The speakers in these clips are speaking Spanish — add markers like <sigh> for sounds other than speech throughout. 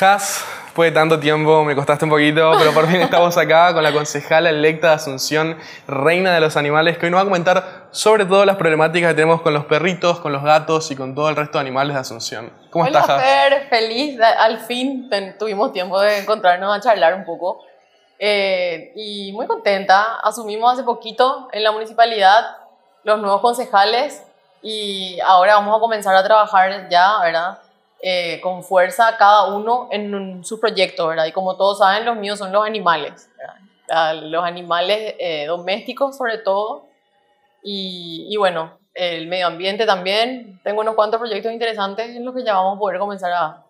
Has, después de tanto tiempo, me costaste un poquito, pero por fin estamos acá con la concejala electa de Asunción, reina de los animales, que hoy nos va a comentar sobre todo las problemáticas que tenemos con los perritos, con los gatos y con todo el resto de animales de Asunción. ¿Cómo Hola, estás, Has? Fer, feliz, al fin ten- tuvimos tiempo de encontrarnos a charlar un poco. Eh, y muy contenta, asumimos hace poquito en la municipalidad los nuevos concejales y ahora vamos a comenzar a trabajar ya, ¿verdad? Eh, con fuerza cada uno en un- su proyecto, ¿verdad? Y como todos saben, los míos son los animales, Los animales eh, domésticos sobre todo. Y, bueno, el medio ambiente también. Tengo unos cuantos proyectos interesantes en los que ya vamos a poder comenzar a,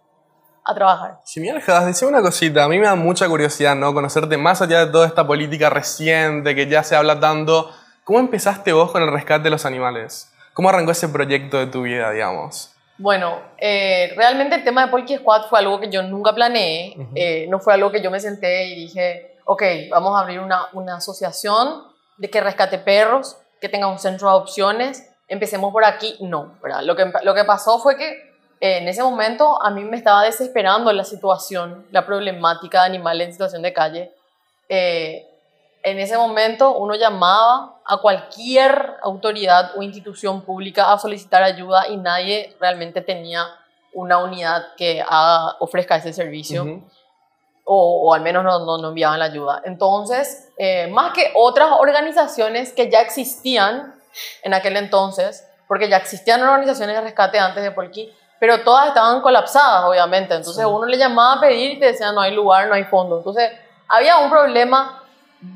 a trabajar. Genial, Has, decime una cosita. A mí me da mucha curiosidad, ¿no? Conocerte más allá de toda esta política reciente que ya se habla tanto. ¿Cómo empezaste vos con el rescate de los animales? ¿Cómo arrancó ese proyecto de tu vida, digamos? Bueno, eh, realmente el tema de Polky Squad fue algo que yo nunca planeé. Eh, no fue algo que yo me senté y dije, ok, vamos a abrir una, una asociación de que rescate perros, que tenga un centro de adopciones. Empecemos por aquí. No, ¿verdad? Lo que, lo que pasó fue que eh, en ese momento a mí me estaba desesperando la situación, la problemática de animales en situación de calle. En ese momento uno llamaba a cualquier autoridad o institución pública a solicitar ayuda y nadie realmente tenía una unidad que haga- ofrezca ese servicio o, o al menos no, no, no enviaban la ayuda. Entonces, eh, más que otras organizaciones que ya existían en aquel entonces, porque ya existían organizaciones de rescate antes de Polki, pero todas estaban colapsadas, obviamente. Entonces Sí. uno le llamaba a pedir y te decían no hay lugar, no hay fondo. Entonces había un problema,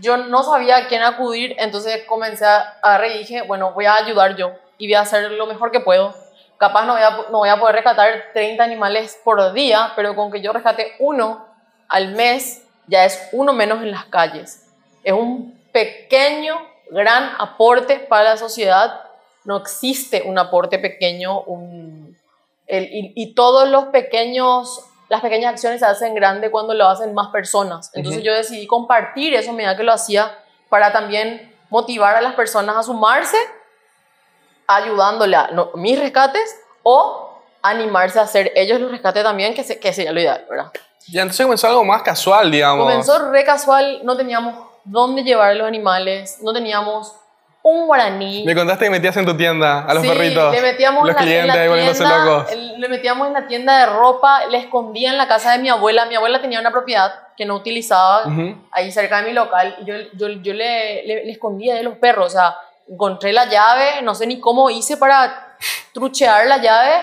yo no sabía a quién acudir, entonces comencé a agarré y dije, bueno, voy a ayudar yo y voy a hacer lo mejor que puedo. Capaz no voy a, no voy a poder rescatar 30 animales por día, pero con que yo rescate uno al mes ya es uno menos en las calles. Es un pequeño, gran aporte para la sociedad. No existe un aporte pequeño, el- y todos los pequeños, las pequeñas acciones se hacen grandes cuando lo hacen más personas. Entonces Ujú. yo decidí compartir eso a medida que lo hacía para también motivar a las personas a sumarse ayudándole a no, mis rescates o animarse a hacer ellos los rescates también, que, se, que sería lo ideal, ¿verdad? Ya, entonces comenzó algo más casual, digamos. Comenzó re casual, no teníamos dónde llevar a los animales, no teníamos un guaraní. Me contaste que metías en tu tienda a los Sí, perritos. Le metíamos los en la, en clientes la ahí volviéndose tienda, locos. le metíamos en la tienda de ropa, le escondía en la casa de mi abuela. Mi abuela tenía una propiedad que no utilizaba Ujú. ahí cerca de mi local. Y yo, yo, yo le, le, le escondía de los perros. O sea, encontré la llave, no sé ni cómo hice para truchear la llave.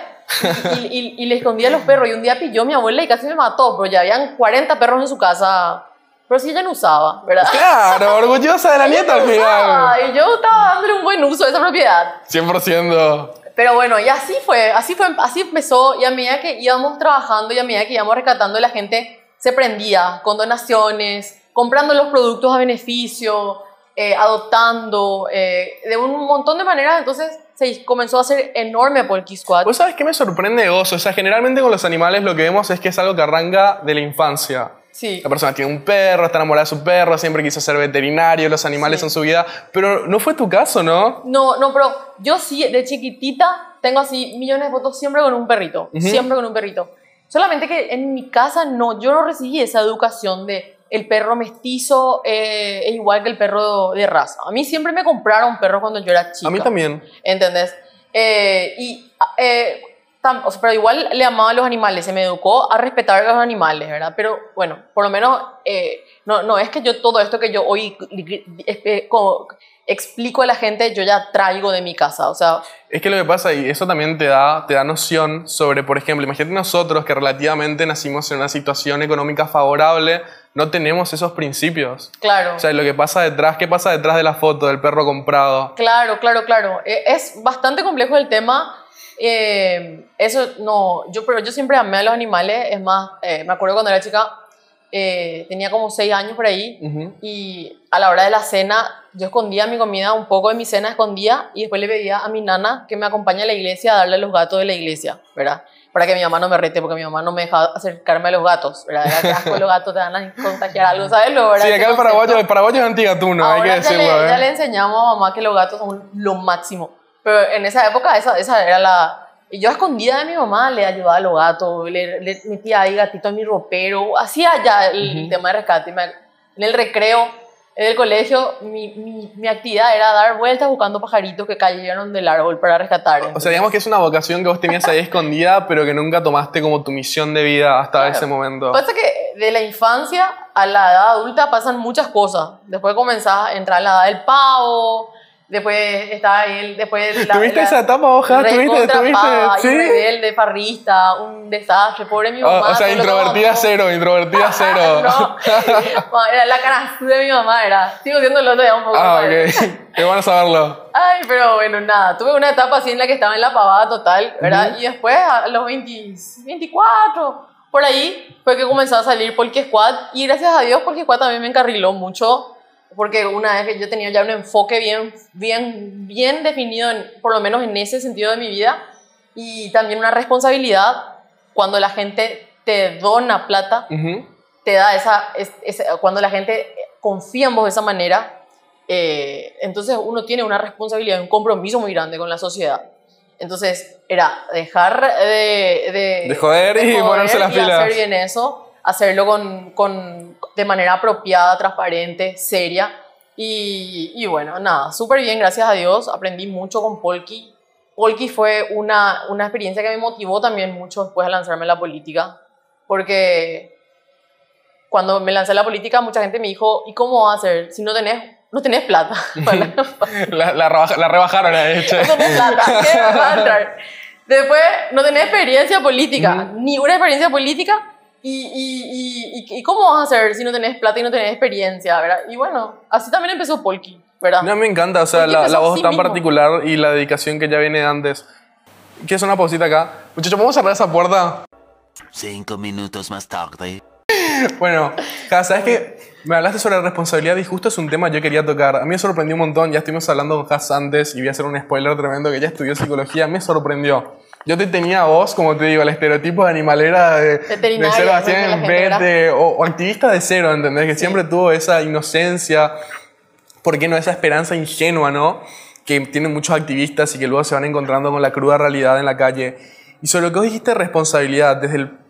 Y, y- y le escondía a los perros. Y un día pilló mi abuela y casi me mató, pero ya habían 40 perros en su casa. Pero sí ella no usaba, ¿verdad? Claro, orgullosa de la <laughs> nieta al final. Y yo estaba dándole un buen uso a esa propiedad. 100%. Pero bueno, y así fue, así fue, así empezó, y a medida que íbamos trabajando y a medida que íbamos rescatando, la gente se prendía con donaciones, comprando los productos a beneficio, eh, adoptando, eh, de un montón de maneras, entonces se comenzó a hacer enorme Polky Squad. ¿Vos sabés qué me sorprende de vos? O sea, generalmente con los animales lo que vemos es que es algo que arranca de la infancia. Sí, La persona tiene un perro, está enamorada de su perro, siempre quiso ser veterinario, los animales Sí. son su vida. Pero no fue tu caso, ¿no? No, no, pero yo sí, de chiquitita, tengo así millones de fotos siempre con un perrito, siempre con un perrito. Solamente que en mi casa no, yo no recibí esa educación de el perro mestizo eh, es igual que el perro de raza. A mí siempre me compraron perros cuando yo era chica. A mí también. ¿Entendés? Eh, y, eh, tam- o sea, pero igual le amaba a los animales, se me educó a respetar a los animales, ¿verdad? Pero bueno, por lo menos eh, no, no es que yo todo esto que yo hoy como explico a la gente, yo ya traigo de mi casa, o sea, Es que lo que pasa, y eso también te da, te da noción sobre, por ejemplo, imagínate nosotros que relativamente nacimos en una situación económica favorable, no tenemos esos principios. claro. O sea, lo que pasa detrás, ¿qué pasa detrás de la foto del perro comprado? Claro, claro, claro. Eh, Es bastante complejo el tema. Eh, eso no, yo, pero yo siempre amé a los animales. Es más, eh, me acuerdo cuando era chica, eh, tenía como seis años por ahí. Ujú. Y a la hora de la cena, yo escondía mi comida, un poco de mi cena escondía. Y después le pedía a mi nana que me acompañe a la iglesia a darle a los gatos de la iglesia, ¿verdad? Para que mi mamá no me rete, porque mi mamá no me dejaba acercarme a los gatos, ¿verdad? Era que asco, los gatos te van a contagiar algo, ¿sabes? Lo, ¿verdad? Sí, acá el paraguayo, el paraguayo es antigatuno, hay que Ahora ya le, decirlo. ya le enseñamos a mamá que los gatos son lo máximo. Pero en esa época esa, esa era la... Y yo escondida de mi mamá le ayudaba a los gatos, le, le metía ahí gatito en mi ropero, hacía ya el Ujú. tema de rescate. En el recreo, en el colegio, mi, mi, mi actividad era dar vueltas buscando pajaritos que cayeron del árbol para rescatar. O sea, digamos que es una vocación que vos tenías ahí escondida, pero que nunca tomaste como tu misión de vida hasta Claro. ese momento. Pasa que de la infancia a la edad adulta pasan muchas cosas. Después comenzás a entrar a la edad del pavo, después está ahí, el- después la, ¿Tuviste la- esa etapa, hoja? ¿Tuviste? ¿Tuviste? ¿Sí? rebelde, farrista, un desastre, pobre mi Ah, mamá. o sea, lo introvertida cero, introvertida <laughs> cero. no, era la cara de mi mamá, era. Sigo siendo el otro ya un poco. ah, padre. ok. <laughs> Qué bueno saberlo. Ay, pero bueno, nada. Tuve una etapa así en la que estaba en la pavada total, ¿verdad? Y después, a los 20, 24, por ahí, fue que comenzó a salir Polka Squad. Y gracias a Dios, Polka Squad también me encarriló mucho. Porque una vez que yo tenía ya un enfoque bien, bien, bien definido, en- por lo menos en ese sentido de mi vida, y también una responsabilidad cuando la gente te dona plata Ujú. te da esa, es- esa- cuando la gente confía en vos de esa manera, eh, entonces uno tiene una responsabilidad, un compromiso muy grande con la sociedad. Entonces era dejar de, de, De joder y ponerse las y pilas. hacer bien eso, hacerlo con, con, de manera apropiada, transparente, seria. Y, y bueno, nada, súper bien, gracias a Dios. Aprendí mucho con Polki. Polki fue una, una experiencia que me motivó también mucho después de lanzarme a la política, porque cuando me lancé a la política, mucha gente me dijo, ¿y cómo vas a hacer si no tenés, no tenés plata? <laughs> <laughs> La, la, rebaja- la rebajaron, de hecho. no tenés plata, ¿qué vas a entrar? Después, no tenés experiencia política, ni una experiencia política. Y, y, y, y, ¿y cómo vas a hacer si no tenés plata y no tenés experiencia? ¿verdad? Y bueno, así también empezó Polki, ¿verdad? No, me encanta, o sea, la, voz tan mismo. particular y la dedicación que ya viene antes. ¿Quieres una pausita acá? Muchachos, ¿podemos cerrar esa puerta? Cinco minutos más tarde. Bueno, ¿sabes qué? Me hablaste sobre responsabilidad y justo es un tema que yo quería tocar. A mí me sorprendió un montón, ya estuvimos hablando con Has antes y voy a hacer un spoiler tremendo que ella estudió psicología, me sorprendió. Yo te tenía a vos, como te digo, el estereotipo de animalera de, de Veterinaria, cero a ¿no? Que la 100 gente vete, o, o activista de cero, ¿entendés? Que siempre tuvo esa inocencia, ¿por qué no esa esperanza ingenua, ¿no? Que tienen muchos activistas y que luego se van encontrando con la cruda realidad en la calle. Y sobre lo que vos dijiste, responsabilidad, desde el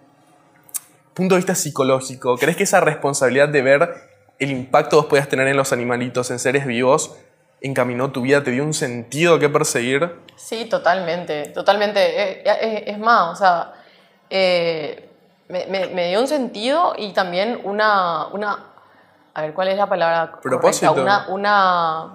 punto de vista psicológico, ¿crees que esa responsabilidad de ver el impacto que vos podías tener en los animalitos, en seres vivos, encaminó tu vida, te dio un sentido que perseguir? Sí, totalmente, totalmente. Eh, eh, Es, más, o sea, eh, me, me- me dio un sentido y también una, una, a ver, ¿cuál es la palabra? correcta? Propósito. Una, una,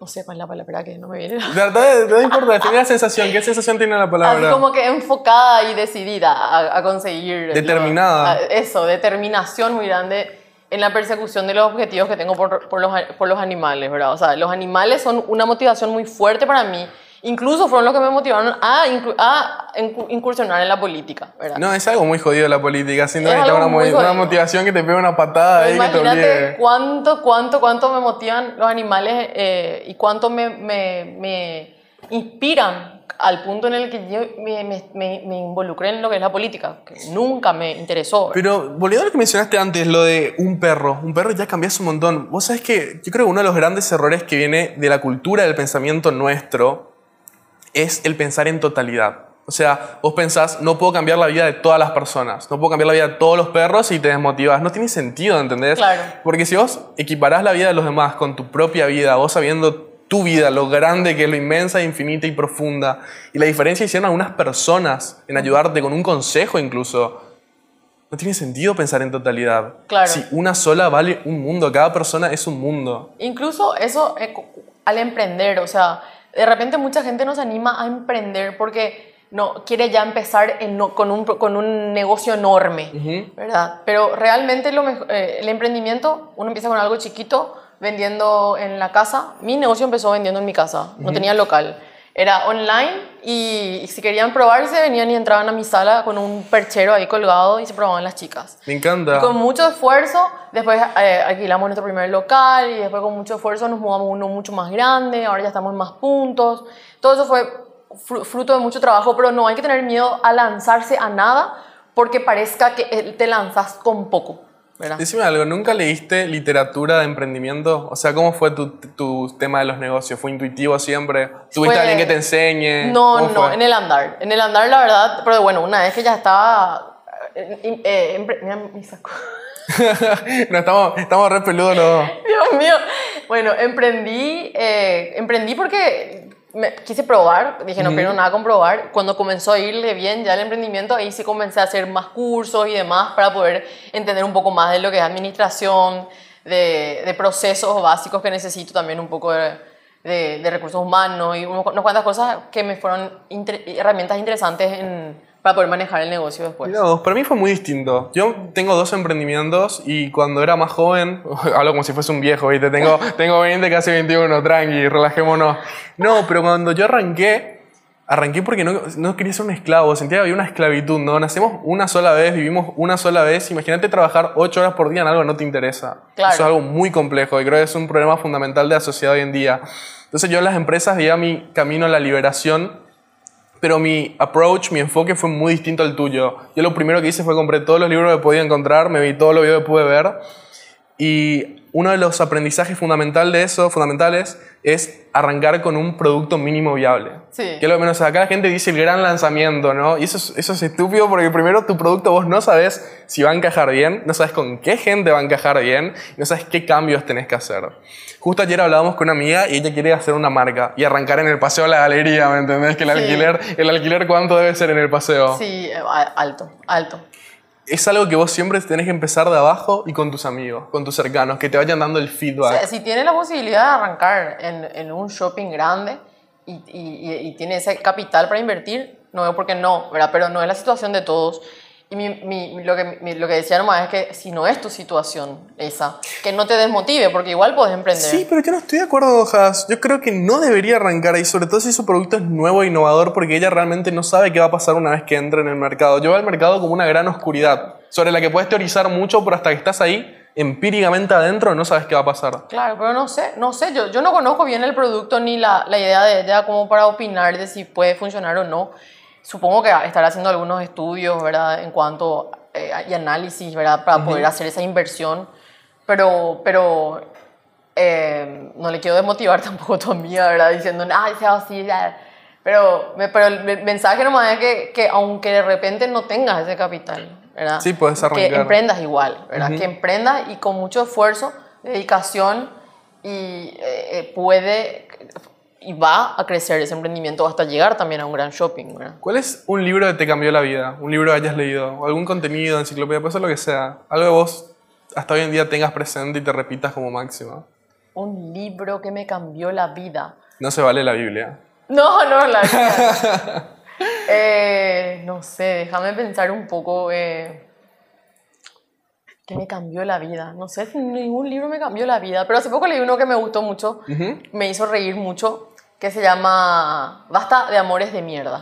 no sé cuál es la palabra, que no me viene. <laughs> De verdad, no importa, <laughs> tiene la sensación. ¿Qué sensación tiene la palabra? Así como que enfocada y decidida a, a conseguir. lo- Determinada. a- eso, determinación muy grande en la persecución de los objetivos que tengo por, por los, por los animales, ¿verdad? O sea, los animales son una motivación muy fuerte para mí. Incluso fueron los que me motivaron a, a incu- incursionar en la política, ¿verdad? No, es algo muy jodido la política. Es que necesitas una, una motivación que te pegue una patada ahí que te Imagínate obligue. cuánto, cuánto, cuánto me motivan los animales eh, y cuánto me, me, me inspiran al punto en el que yo me, me, involucré en lo que es la política, que nunca me interesó. Pero volviendo a lo que mencionaste antes, lo de un perro. Un perro ya cambias un montón. Vos sabés que yo creo que uno de los grandes errores que viene de la cultura del pensamiento nuestro es el pensar en totalidad. O sea, vos pensás, no puedo cambiar la vida de todas las personas, no puedo cambiar la vida de todos los perros y te desmotivas. No tiene sentido, ¿entendés? Claro. Porque si vos equiparás la vida de los demás con tu propia vida, vos sabiendo tu vida, lo grande que es, lo inmensa, infinita y profunda, y la diferencia hicieron algunas personas en ayudarte con un consejo incluso, no tiene sentido pensar en totalidad. Claro. Si una sola vale un mundo, cada persona es un mundo. Incluso eso eh, al emprender, o sea, de repente mucha gente nos anima a emprender porque no quiere ya empezar en no- con, un, con un negocio enorme. ¿verdad? Pero realmente lo eh, el emprendimiento, uno empieza con algo chiquito, vendiendo en la casa. Mi negocio empezó vendiendo en mi casa, no tenía local. Era online y, si querían probarse venían y entraban a mi sala con un perchero ahí colgado y se probaban las chicas. Me encanta. Con mucho esfuerzo, después eh, alquilamos nuestro primer local y después con mucho esfuerzo nos mudamos uno mucho más grande, ahora ya estamos en más puntos. Todo eso fue fru- fruto de mucho trabajo, pero no hay que tener miedo a lanzarse a nada porque parezca que eh, te lanzas con poco. Decime algo, ¿nunca leíste literatura de emprendimiento? O sea, ¿cómo fue tu, tu tema de los negocios? ¿Fue intuitivo siempre? ¿Tuviste Fue- alguien que te enseñe? No, ¿Cómo no, fue? en el andar. En el andar, la verdad, pero bueno, una vez que ya estaba... eh, eh, mira mi saco. <laughs> no, estamos, estamos re peludos los dos. <laughs> Dios mío. Bueno, emprendí, eh, emprendí porque me, quise probar, dije no pierdo nada con probar. Cuando comenzó a irle bien ya el emprendimiento, ahí sí comencé a hacer más cursos y demás para poder entender un poco más de lo que es administración, de, de procesos básicos que necesito también un poco de, de- de recursos humanos y unas cuantas cosas que me fueron inter- herramientas interesantes en- para poder manejar el negocio después. Vos, para mí fue muy distinto. Yo tengo dos emprendimientos y cuando era más joven, <laughs> hablo como si fuese un viejo, ¿viste? Tengo, <laughs> tengo 20, casi 21, tranqui, relajémonos. No, pero cuando yo arranqué, arranqué porque no, no quería ser un esclavo, sentía que había una esclavitud, ¿no? Nacemos una sola vez, vivimos una sola vez. Imagínate trabajar 8 horas por día en algo que no te interesa. Claro. Eso es algo muy complejo y creo que es un problema fundamental de la sociedad hoy en día. Entonces yo en las empresas veía mi camino a la liberación pero mi approach, mi enfoque fue muy distinto al tuyo. Yo lo primero que hice fue compré todos los libros que podía encontrar, me vi todos los videos que pude ver y uno de los aprendizajes fundamental de eso, fundamentales es arrancar con un producto mínimo viable. Sí. Que es lo menos acá la gente dice el gran lanzamiento, ¿no? Y eso es, eso es estúpido porque primero tu producto vos no sabes si va a encajar bien, no sabes con qué gente va a encajar bien, no sabes qué cambios tenés que hacer. Justo ayer hablábamos con una amiga y ella quiere hacer una marca y arrancar en el paseo a la galería, ¿me entendés? Que el Sí. alquiler, el alquiler cuánto debe ser en el paseo. Sí, eh, alto, alto. Es algo que vos siempre tenés que empezar de abajo y con tus amigos, con tus cercanos, que te vayan dando el O feedback. sea, si tiene la posibilidad de arrancar en, en un shopping grande y, y- y- y tiene ese capital para invertir, no veo por qué no, ¿verdad? Pero no es la situación de todos. Y mi, mi- lo, que, mi- lo que decía nomás es que si no es tu situación esa, que no te desmotive, porque igual puedes emprender. Sí, pero yo no estoy de acuerdo, Haas. Yo creo que no debería arrancar ahí, sobre todo si su producto es nuevo e innovador, porque ella realmente no sabe qué va a pasar una vez que entre en el mercado. Yo veo al mercado como una gran oscuridad, sobre la que puedes teorizar mucho, pero hasta que estás ahí, empíricamente adentro, no sabes qué va a pasar. Claro, pero no sé, no sé, yo, yo no conozco bien el producto ni la, la idea de ella como para opinar de si puede funcionar o no. Supongo que estará haciendo algunos estudios, ¿verdad? En cuanto eh, y análisis, ¿verdad? Para poder hacer esa inversión. Pero, pero eh, no le quiero desmotivar <laughs> tampoco a tu amiga, ¿verdad? Diciendo, ay, sea así, ya". Pero, pero el me- mensaje nomás es que, que aunque de repente no tengas ese capital, ¿verdad? Sí, puedes Que arrancar. emprendas igual, ¿verdad? Que emprendas y con mucho esfuerzo, dedicación y eh, eh, puede y va a crecer ese emprendimiento hasta llegar también a un gran shopping, ¿verdad? ¿Cuál es un libro que te cambió la vida? Un libro que hayas leído, o algún contenido, enciclopedia, puede ser lo que sea. Algo que vos hasta hoy en día tengas presente y te repitas como máximo. Un libro que me cambió la vida. No se vale la Biblia. No, no, la vida. <laughs> Eh, no sé, déjame pensar un poco. Eh, que me cambió la vida. No sé si ningún libro me cambió la vida, pero hace poco leí uno que me gustó mucho, Ujú. me hizo reír mucho, que se llama Basta de amores de mierda.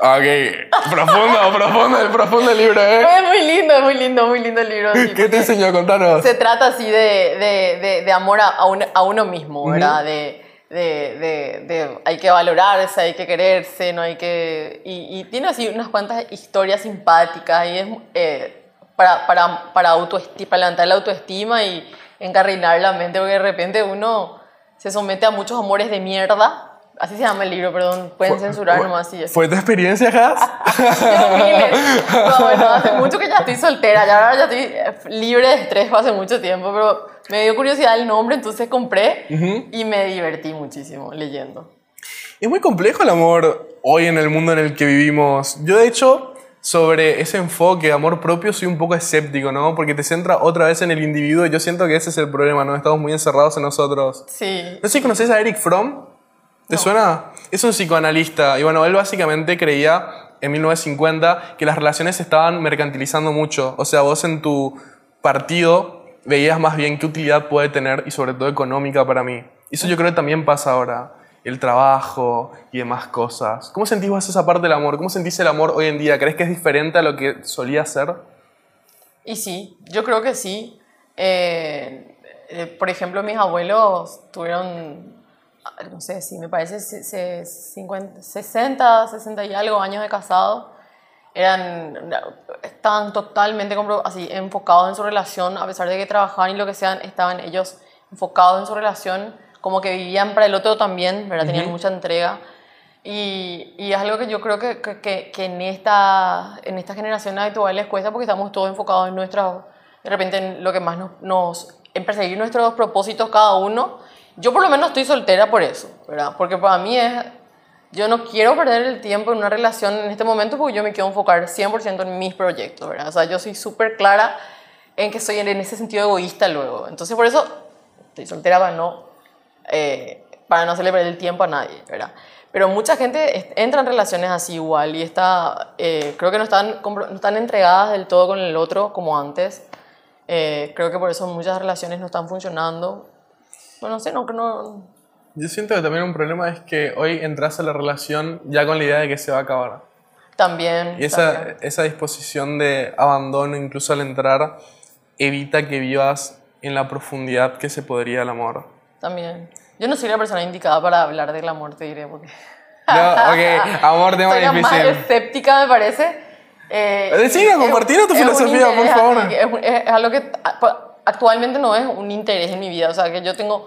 Ok, profundo, <laughs> profundo, el profundo libro, ¿eh? Es muy lindo, es muy lindo, muy lindo el libro. sí, <laughs> ¿Qué te enseñó? Contanos. Se trata así de, de, de, de amor a, un- a uno mismo, ¿verdad? De, de, de, de hay que valorarse, hay que quererse, no hay que... Y, y tiene así unas cuantas historias simpáticas y es eh, para, para, para, para levantar la autoestima y encarrilar la mente, porque de repente uno se somete a muchos amores de mierda. Así se llama el libro, perdón, pueden censurar nomás es. ¿Fue tu experiencia, Has? <laughs> No, bueno, hace <laughs> mucho que ya estoy soltera, ya ahora ya estoy eh, libre de estrés hace mucho tiempo, pero me dio curiosidad el nombre, entonces compré y me divertí muchísimo leyendo. Es muy complejo el amor hoy en el mundo en el que vivimos. Yo, de hecho, sobre ese enfoque de amor propio soy un poco escéptico, ¿no? Porque te centra otra vez en el individuo y yo siento que ese es el problema, ¿no? Estamos muy encerrados en nosotros. Sí. No sé si conoces a Eric Fromm. ¿Te suena? Es un psicoanalista y bueno, él básicamente creía en 1950 que las relaciones se estaban mercantilizando mucho. O sea, vos en tu partido veías más bien qué utilidad puede tener y sobre todo económica para mí. Y eso yo creo que también pasa ahora. El trabajo y demás cosas. ¿Cómo sentís vos esa parte del amor? ¿Cómo sentís el amor hoy en día? ¿Crees que es diferente a lo que solía ser? Y sí, yo creo que sí. Eh, eh, por ejemplo, mis abuelos tuvieron, no sé si me parece, se- se- 50, 60, 60 y algo años de casado. eran, estaban totalmente así, enfocados en su relación, a pesar de que trabajaban y lo que sean, estaban ellos enfocados en su relación, como que vivían para el otro también, ¿verdad? Tenían mucha entrega. Y, y es algo que yo creo que, que, que- en, esta, en esta generación habitual les cuesta porque estamos todos enfocados en nuestra, de repente en lo que más nos, nos en perseguir nuestros propósitos cada uno. Yo por lo menos estoy soltera por eso, ¿verdad? Porque para mí es, yo no quiero perder el tiempo en una relación en este momento porque yo me quiero enfocar 100% en mis proyectos, ¿verdad? O sea, yo soy súper clara en que soy en ese sentido egoísta luego. Entonces por eso estoy soltera para no, eh, para no hacerle perder el tiempo a nadie, ¿verdad? Pero mucha gente entra en relaciones así igual y está, eh, creo que no están, no están entregadas del todo con el otro como antes. Eh, creo que por eso muchas relaciones no están funcionando. Bueno, no sé, no, no, Yo siento que también un problema es que hoy entras a la relación ya con la idea de que se va a acabar. también. Y esa, también. esa disposición de abandono, incluso al entrar, evita que vivas en la profundidad que se podría el amor. También. Yo no soy la persona indicada para hablar del amor, te diré, porque... No, ok, amor, tema <laughs> soy la más difícil. escéptica, me parece. Eh, Decime, es- compartinos tu es filosofía, por favor. Es, un- es algo que actualmente no es un interés en mi vida. O sea, que yo tengo...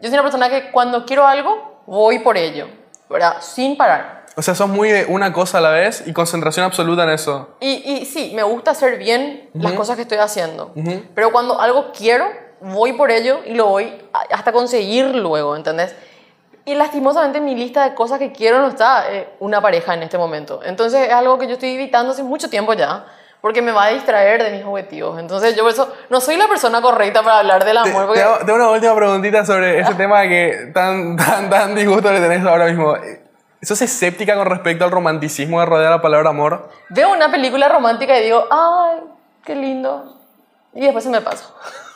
Yo soy una persona que cuando quiero algo, voy por ello, ¿verdad? Sin parar. O sea, sos muy de una cosa a la vez y concentración absoluta en eso. Y, y sí, me gusta hacer bien las cosas que estoy haciendo. Pero cuando algo quiero, voy por ello y lo voy hasta conseguir luego, ¿entendés? Y lastimosamente en mi lista de cosas que quiero no está eh, una pareja en este momento. Entonces es algo que yo estoy evitando hace mucho tiempo ya, porque me va a distraer de mis objetivos. Entonces yo por eso no soy la persona correcta para hablar del amor. te Porque hago, te hago una última preguntita sobre <laughs> ese tema que tan, tan, tan disgusto le tenés ahora mismo. ¿Sos escéptica con respecto al romanticismo de rodear la palabra amor? veo una película romántica y digo, ay, qué lindo. Y después se me pasa.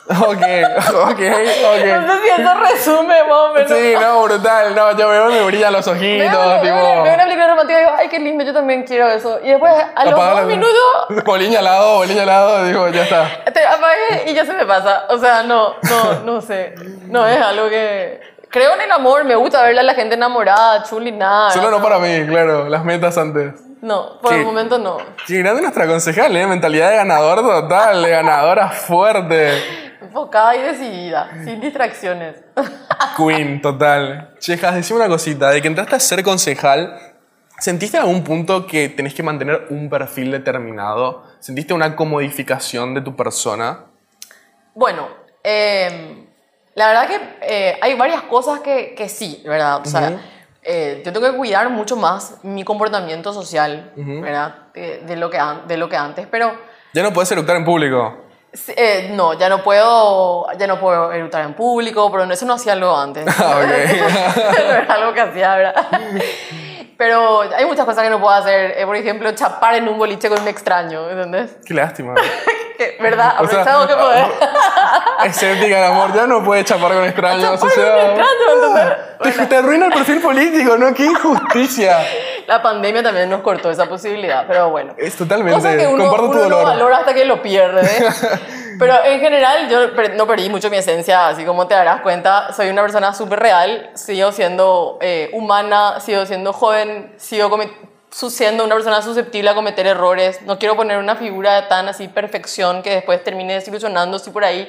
Ok, ok, ok. No sé si eso resume más o menos. Sí, no, brutal. No, yo veo me brillan los ojitos, veo- tipo... veo una película romántica y digo, ay, qué lindo, yo también quiero eso. Y después, a los dos minutos, <laughs> Bolín al lado, bolín al lado, digo, ya está. te apagué y ya se me pasa. O sea, no, no, no sé. No es algo que... Creo en el amor, me gusta verle a la gente enamorada, chuli, nada. Solo no para mí, claro, las metas antes. No, por el momento no. Qué grande nuestra concejal, ¿eh? Mentalidad de ganador total, de ganadora fuerte. Enfocada y decidida, sin distracciones. Queen, total. Chejas, decime una cosita. De que entraste a ser concejal, ¿sentiste en algún punto que tenés que mantener un perfil determinado? ¿Sentiste una comodificación de tu persona? Bueno, eh, la verdad que eh, hay varias cosas que, que sí, ¿verdad? O sea, Ujú. eh, yo tengo que cuidar mucho más mi comportamiento social, ¿verdad? De, de lo que de lo que antes, pero Ya no puedes eructar en público. Eh, no, ya no puedo, ya no puedo eructar en público, pero eso no hacía algo antes. <laughs> Ah, ok. <laughs> no era algo que hacía, ¿verdad? <laughs> Pero hay muchas cosas que no puedo hacer. Eh, por ejemplo, chapar en un boliche con un extraño, ¿entendés? Qué lástima. Que, ¿Verdad? O sea, Aprovechado que poder. Escéptica el amor, ya no puedes chapar con extraños. O sea, extraños, ¿entendés? te, te arruina el perfil político, ¿no? Qué injusticia. La pandemia también nos cortó esa posibilidad, pero bueno. Es totalmente. Cosas que uno, comparto tu uno dolor. valora hasta que lo pierde. <laughs> Pero en general yo no perdí mucho mi esencia, así como te darás cuenta, soy una persona súper real, sigo siendo eh, humana, sigo siendo joven, sigo comet- su- siendo una persona susceptible a cometer errores. No quiero poner una figura tan así perfección que después termine desilusionando si por ahí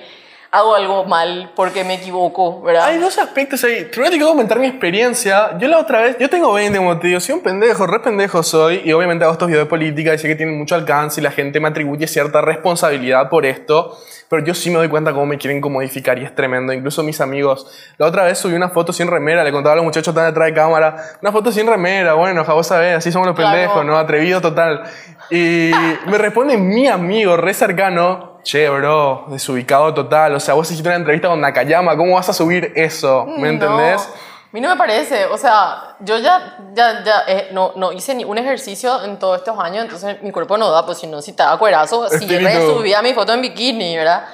hago algo mal porque me equivoco, ¿verdad? Hay dos aspectos ahí. Primero te quiero comentar mi experiencia. Yo la otra vez, yo tengo 20, como te digo, soy un pendejo, re pendejo soy. Y obviamente hago estos videos de política y sé que tienen mucho alcance y la gente me atribuye cierta responsabilidad por esto. Pero yo sí me doy cuenta cómo me quieren comodificar y es tremendo. Incluso mis amigos. La otra vez subí una foto sin remera, le contaba a los muchachos están detrás de cámara. Una foto sin remera, bueno, ja, vos sabés, así somos los Claro. pendejos, ¿no? Atrevido total. Y me responde mi amigo, re cercano, che, bro, desubicado total. O sea, vos hiciste una entrevista con Nakayama, ¿cómo vas a subir eso? ¿Me entendés? No, a mí no me parece. O sea, yo ya, ya, ya eh, no, no hice ni un ejercicio en todos estos años, entonces mi cuerpo no da, pues si no, si estaba cuerazo, si resubía mi foto en bikini, ¿verdad?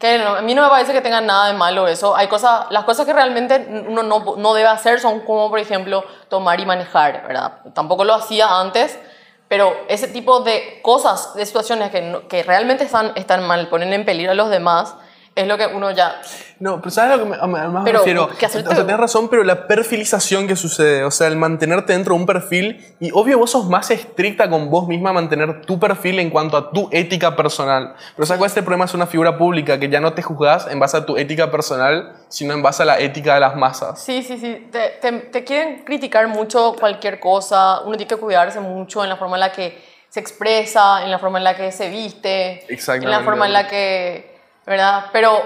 Que no, a mí no me parece que tenga nada de malo eso. Hay cosas, las cosas que realmente uno no, no debe hacer son como, por ejemplo, tomar y manejar, ¿verdad? Tampoco lo hacía antes, pero ese tipo de cosas, de situaciones que, que realmente están, están mal, ponen en peligro a los demás, es lo que uno ya... No, pero ¿sabes a lo que me, a- a- más me Pero, refiero? ¿qué hacerte? O sea, tienes razón, pero la perfilización que sucede, o sea, el mantenerte dentro de un perfil, y obvio vos sos más estricta con vos misma mantener tu perfil en cuanto a tu ética personal. Pero ¿sabes cuál es el problema? Es una figura pública, que ya no te juzgás en base a tu ética personal, sino en base a la ética de las masas. Sí, sí, sí. Te, te, te quieren criticar mucho cualquier cosa. Uno tiene que cuidarse mucho en la forma en la que se expresa, en la forma en la que se viste, en la forma en la que, ¿verdad? Pero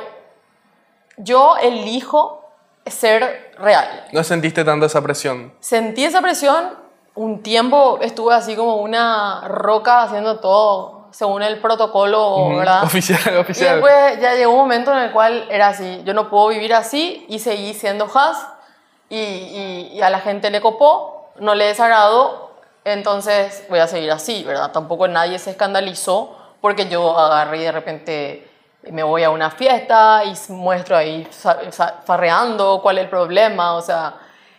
yo elijo ser real. No sentiste tanto esa presión. Sentí esa presión, un tiempo estuve así como una roca haciendo todo según el protocolo, ¿verdad? Oficial, Y oficial. después ya llegó un momento en el cual era así, yo no puedo vivir así y seguí siendo Has y, y- y a la gente le copó, no le desagradó, entonces voy a seguir así, ¿verdad? Tampoco nadie se escandalizó porque yo agarré y de repente me voy a una fiesta y muestro ahí farreando cuál es el problema, o sea...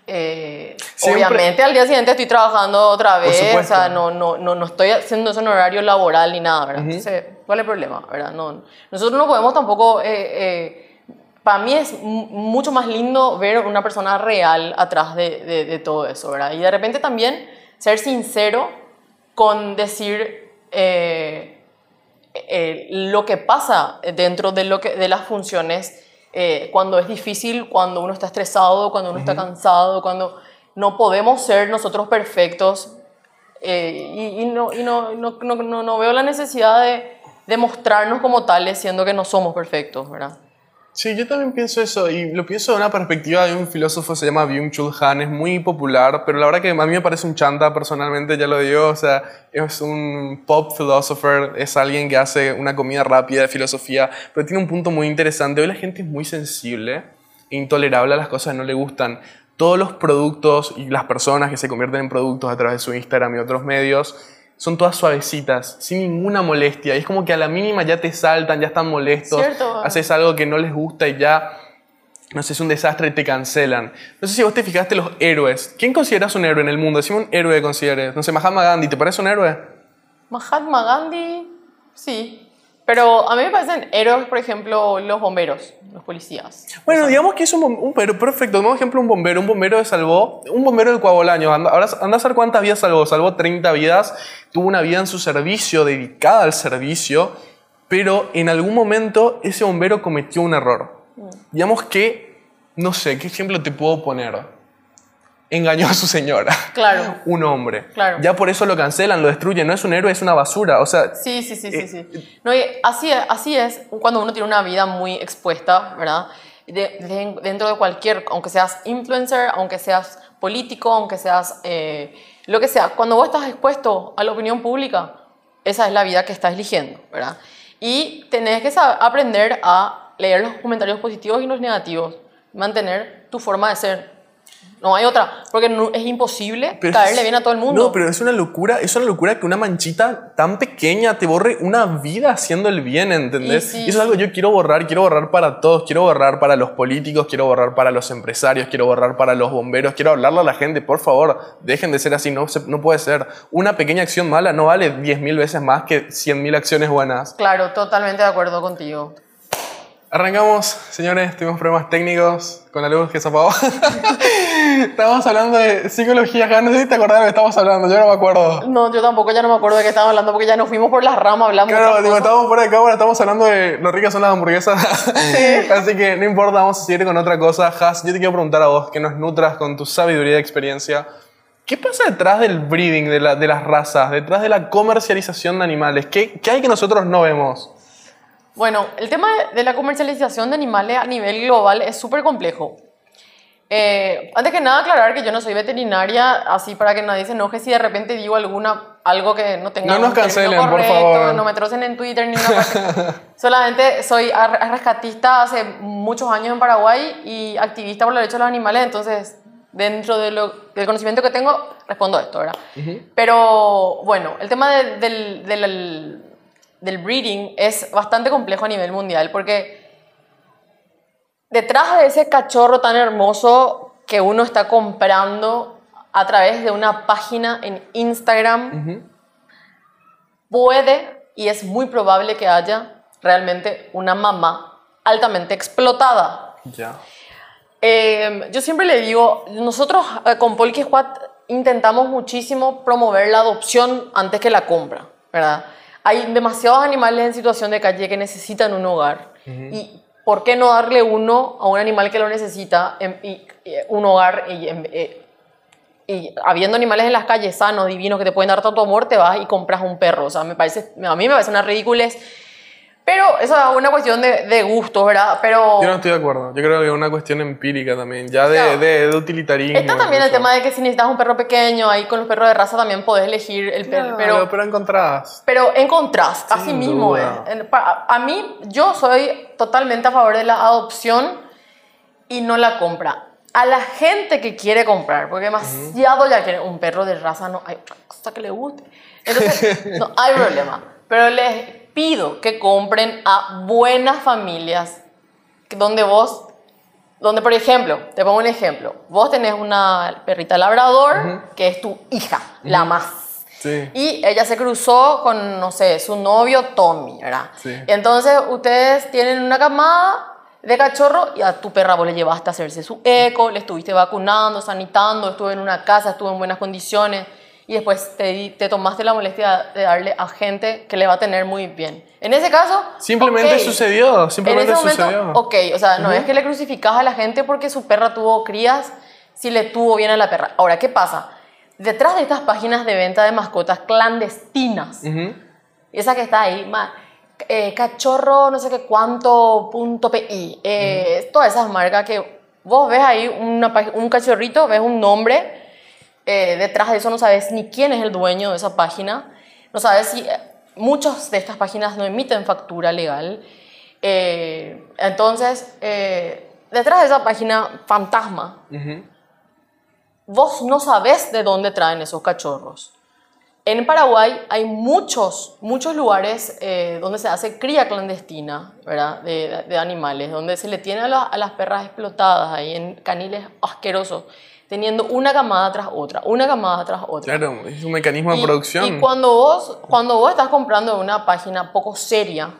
eh, obviamente al día siguiente estoy trabajando otra vez, o sea, no, no, no, no estoy haciendo eso en horario laboral ni nada, ¿verdad? Entonces, ¿cuál es el problema? ¿verdad? No, nosotros no podemos tampoco... para mí es mu- mucho más lindo ver una persona real atrás de, de- de todo eso, ¿verdad? Y de repente también ser sincero con decir eh, eh, lo que pasa dentro de, lo que, de las funciones eh, cuando es difícil, cuando uno está estresado, cuando uno está cansado, cuando no podemos ser nosotros perfectos. eh, y y no, y no, no, no, no- no veo la necesidad de, de mostrarnos como tales, siendo que no somos perfectos, ¿verdad? Sí, yo también pienso eso y lo pienso de una perspectiva de un filósofo se llama Byung-Chul Han, es muy popular, pero la verdad que a mí me parece un chanta personalmente, ya lo digo, o sea, es un pop philosopher, es alguien que hace una comida rápida de filosofía, pero tiene un punto muy interesante. Hoy la gente es muy sensible e intolerable a las cosas no le gustan. Todos los productos y las personas que se convierten en productos a través de su Instagram y otros medios son todas suavecitas, sin ninguna molestia. Y es como que a la mínima ya te saltan, ya están molestos, Cierto. haces algo que no les gusta y ya, no sé, es un desastre y te cancelan. No sé si vos te fijaste los héroes. ¿Quién consideras un héroe en el mundo? Decime un héroe que consideres. No sé, Mahatma Gandhi, ¿te parece un héroe? Mahatma Gandhi, sí. Pero a mí me parecen héroes, por ejemplo, los bomberos, los policías. Bueno, digamos que es un, un pero perfecto. Tomemos ejemplo un bombero. Un bombero salvó, un bombero del Coabolaño. Ahora anda a saber cuántas vidas salvó. Salvó 30 vidas. Tuvo una vida en su servicio, dedicada al servicio. Pero en algún momento ese bombero cometió un error. Digamos que, no sé, ¿qué ejemplo te puedo poner? Engañó a su señora. Claro. Un hombre. Claro. Ya por eso lo cancelan, lo destruyen. No es un héroe, es una basura. O sea, Sí, sí, sí, sí, Eh, sí. No, así, es- así es cuando uno tiene una vida muy expuesta, ¿verdad? De- de- dentro de cualquier, aunque seas influencer, aunque seas político, aunque seas eh, lo que sea, cuando vos estás expuesto a la opinión pública, esa es la vida que estás eligiendo, ¿verdad? Y tenés que aprender a leer los comentarios positivos y los negativos, mantener tu forma de ser. No hay otra, porque no- es imposible Pero caerle es- bien a todo el mundo. No, pero es una locura, es una locura que una manchita tan pequeña te borre una vida haciendo el bien, ¿entendés? Y sí, Y eso es algo que yo quiero borrar, quiero borrar para todos, quiero borrar para los políticos, quiero borrar para los empresarios, quiero borrar para los bomberos, quiero hablarle a la gente, por favor, dejen de ser así, no, se- no puede ser. Una pequeña acción mala no vale 10.000 veces más que 100.000 acciones buenas. Claro, totalmente de acuerdo contigo. Arrancamos, señores, tuvimos problemas técnicos con la luz que se apagó. <laughs> estábamos hablando de psicología acá, no sé si te acordás de lo que estábamos hablando, yo no me acuerdo. No, yo tampoco ya no me acuerdo de qué estaba hablando porque ya nos fuimos por las ramas, hablamos. Claro, digo, estamos fuera de cámara, estamos hablando de lo ricas son las hamburguesas. <laughs> Así que no importa, vamos a seguir con otra cosa. Has, yo te quiero preguntar a vos, que nos nutras con tu sabiduría y experiencia. ¿Qué pasa detrás del breeding de, la- de las razas, detrás de la comercialización de animales? ¿Qué, qué hay que nosotros no vemos? Bueno, el tema de- de la comercialización de animales a nivel global es súper complejo. Eh, antes que nada, aclarar que yo no soy veterinaria, así para que nadie se enoje si de repente digo alguna, algo que no tenga No nos cancelen, por correcto, favor. no me trocen en Twitter ni una parte. <laughs> Solamente soy rescatista hace muchos años en Paraguay y activista por los derechos de los animales, entonces dentro de lo- del conocimiento que tengo respondo esto, ¿verdad? Pero bueno, el tema de- del, del, del breeding es bastante complejo a nivel mundial porque detrás de ese cachorro tan hermoso que uno está comprando a través de una página en Instagram, puede y es muy probable que haya realmente una mamá altamente explotada. Ya. Eh, yo siempre le digo, nosotros eh, con Polky Squad intentamos muchísimo promover la adopción antes que la compra, ¿verdad? Hay demasiados animales en situación de calle que necesitan un hogar. ¿Y por qué no darle uno a un animal que lo necesita, y- un hogar eh, y habiendo animales en las calles sanos, divinos, que te pueden dar tanto amor, te vas y compras un perro. O sea, me parece, a mí me parece una ridiculez. Pero eso es una cuestión de, de gustos, ¿verdad? Pero... Yo no estoy de acuerdo. Yo creo que es una cuestión empírica también, ya de, Claro. de, de utilitarismo. Está también el tema de que si necesitas un perro pequeño, ahí con los perros de raza también podés elegir el perro. Claro, Pero, pero encontrás. pero en contraste, así mismo es. A, a mí, yo soy totalmente a favor de la adopción y no la compra. A la gente que quiere comprar, porque demasiado ya quiere un perro de raza, no hay otra cosa que le guste. Entonces, <laughs> no hay problema. Pero les pido que compren a buenas familias donde vos donde, por ejemplo, te pongo un ejemplo, vos tenés una perrita labrador que es tu hija, la más. Sí. Y ella se cruzó con, no sé, su novio Tommy, ¿verdad? Sí. Entonces ustedes tienen una camada de cachorro y a tu perra vos le llevaste a hacerse su eco, le estuviste vacunando, sanitando, estuvo en una casa, estuvo en buenas condiciones y después te, te tomaste la molestia de darle a gente que le va a tener muy bien. En ese caso... Simplemente sucedió, simplemente en ese momento, sucedió. ok, o sea, no es que le crucificas a la gente porque su perra tuvo crías, si le tuvo bien a la perra. Ahora, ¿qué pasa? Detrás de estas páginas de venta de mascotas clandestinas, Ujú. esa que está ahí, ma- eh, cachorro, no sé qué cuánto, punto PI, eh, todas esas marcas que vos ves ahí una un cachorrito, ves un nombre, eh, detrás de eso no sabes ni quién es el dueño de esa página, no sabes si eh, muchas de estas páginas no emiten factura legal. Eh, entonces, eh, detrás de esa página fantasma, vos no sabes de dónde traen esos cachorros. En Paraguay hay muchos, muchos lugares eh, donde se hace cría clandestina, ¿verdad? De, de animales, donde se le tiene a, la- a las perras explotadas ahí en caniles asquerosos, teniendo una camada tras otra, una camada tras otra. Claro, es un mecanismo de Y- producción. Y cuando vos, cuando vos estás comprando de una página poco seria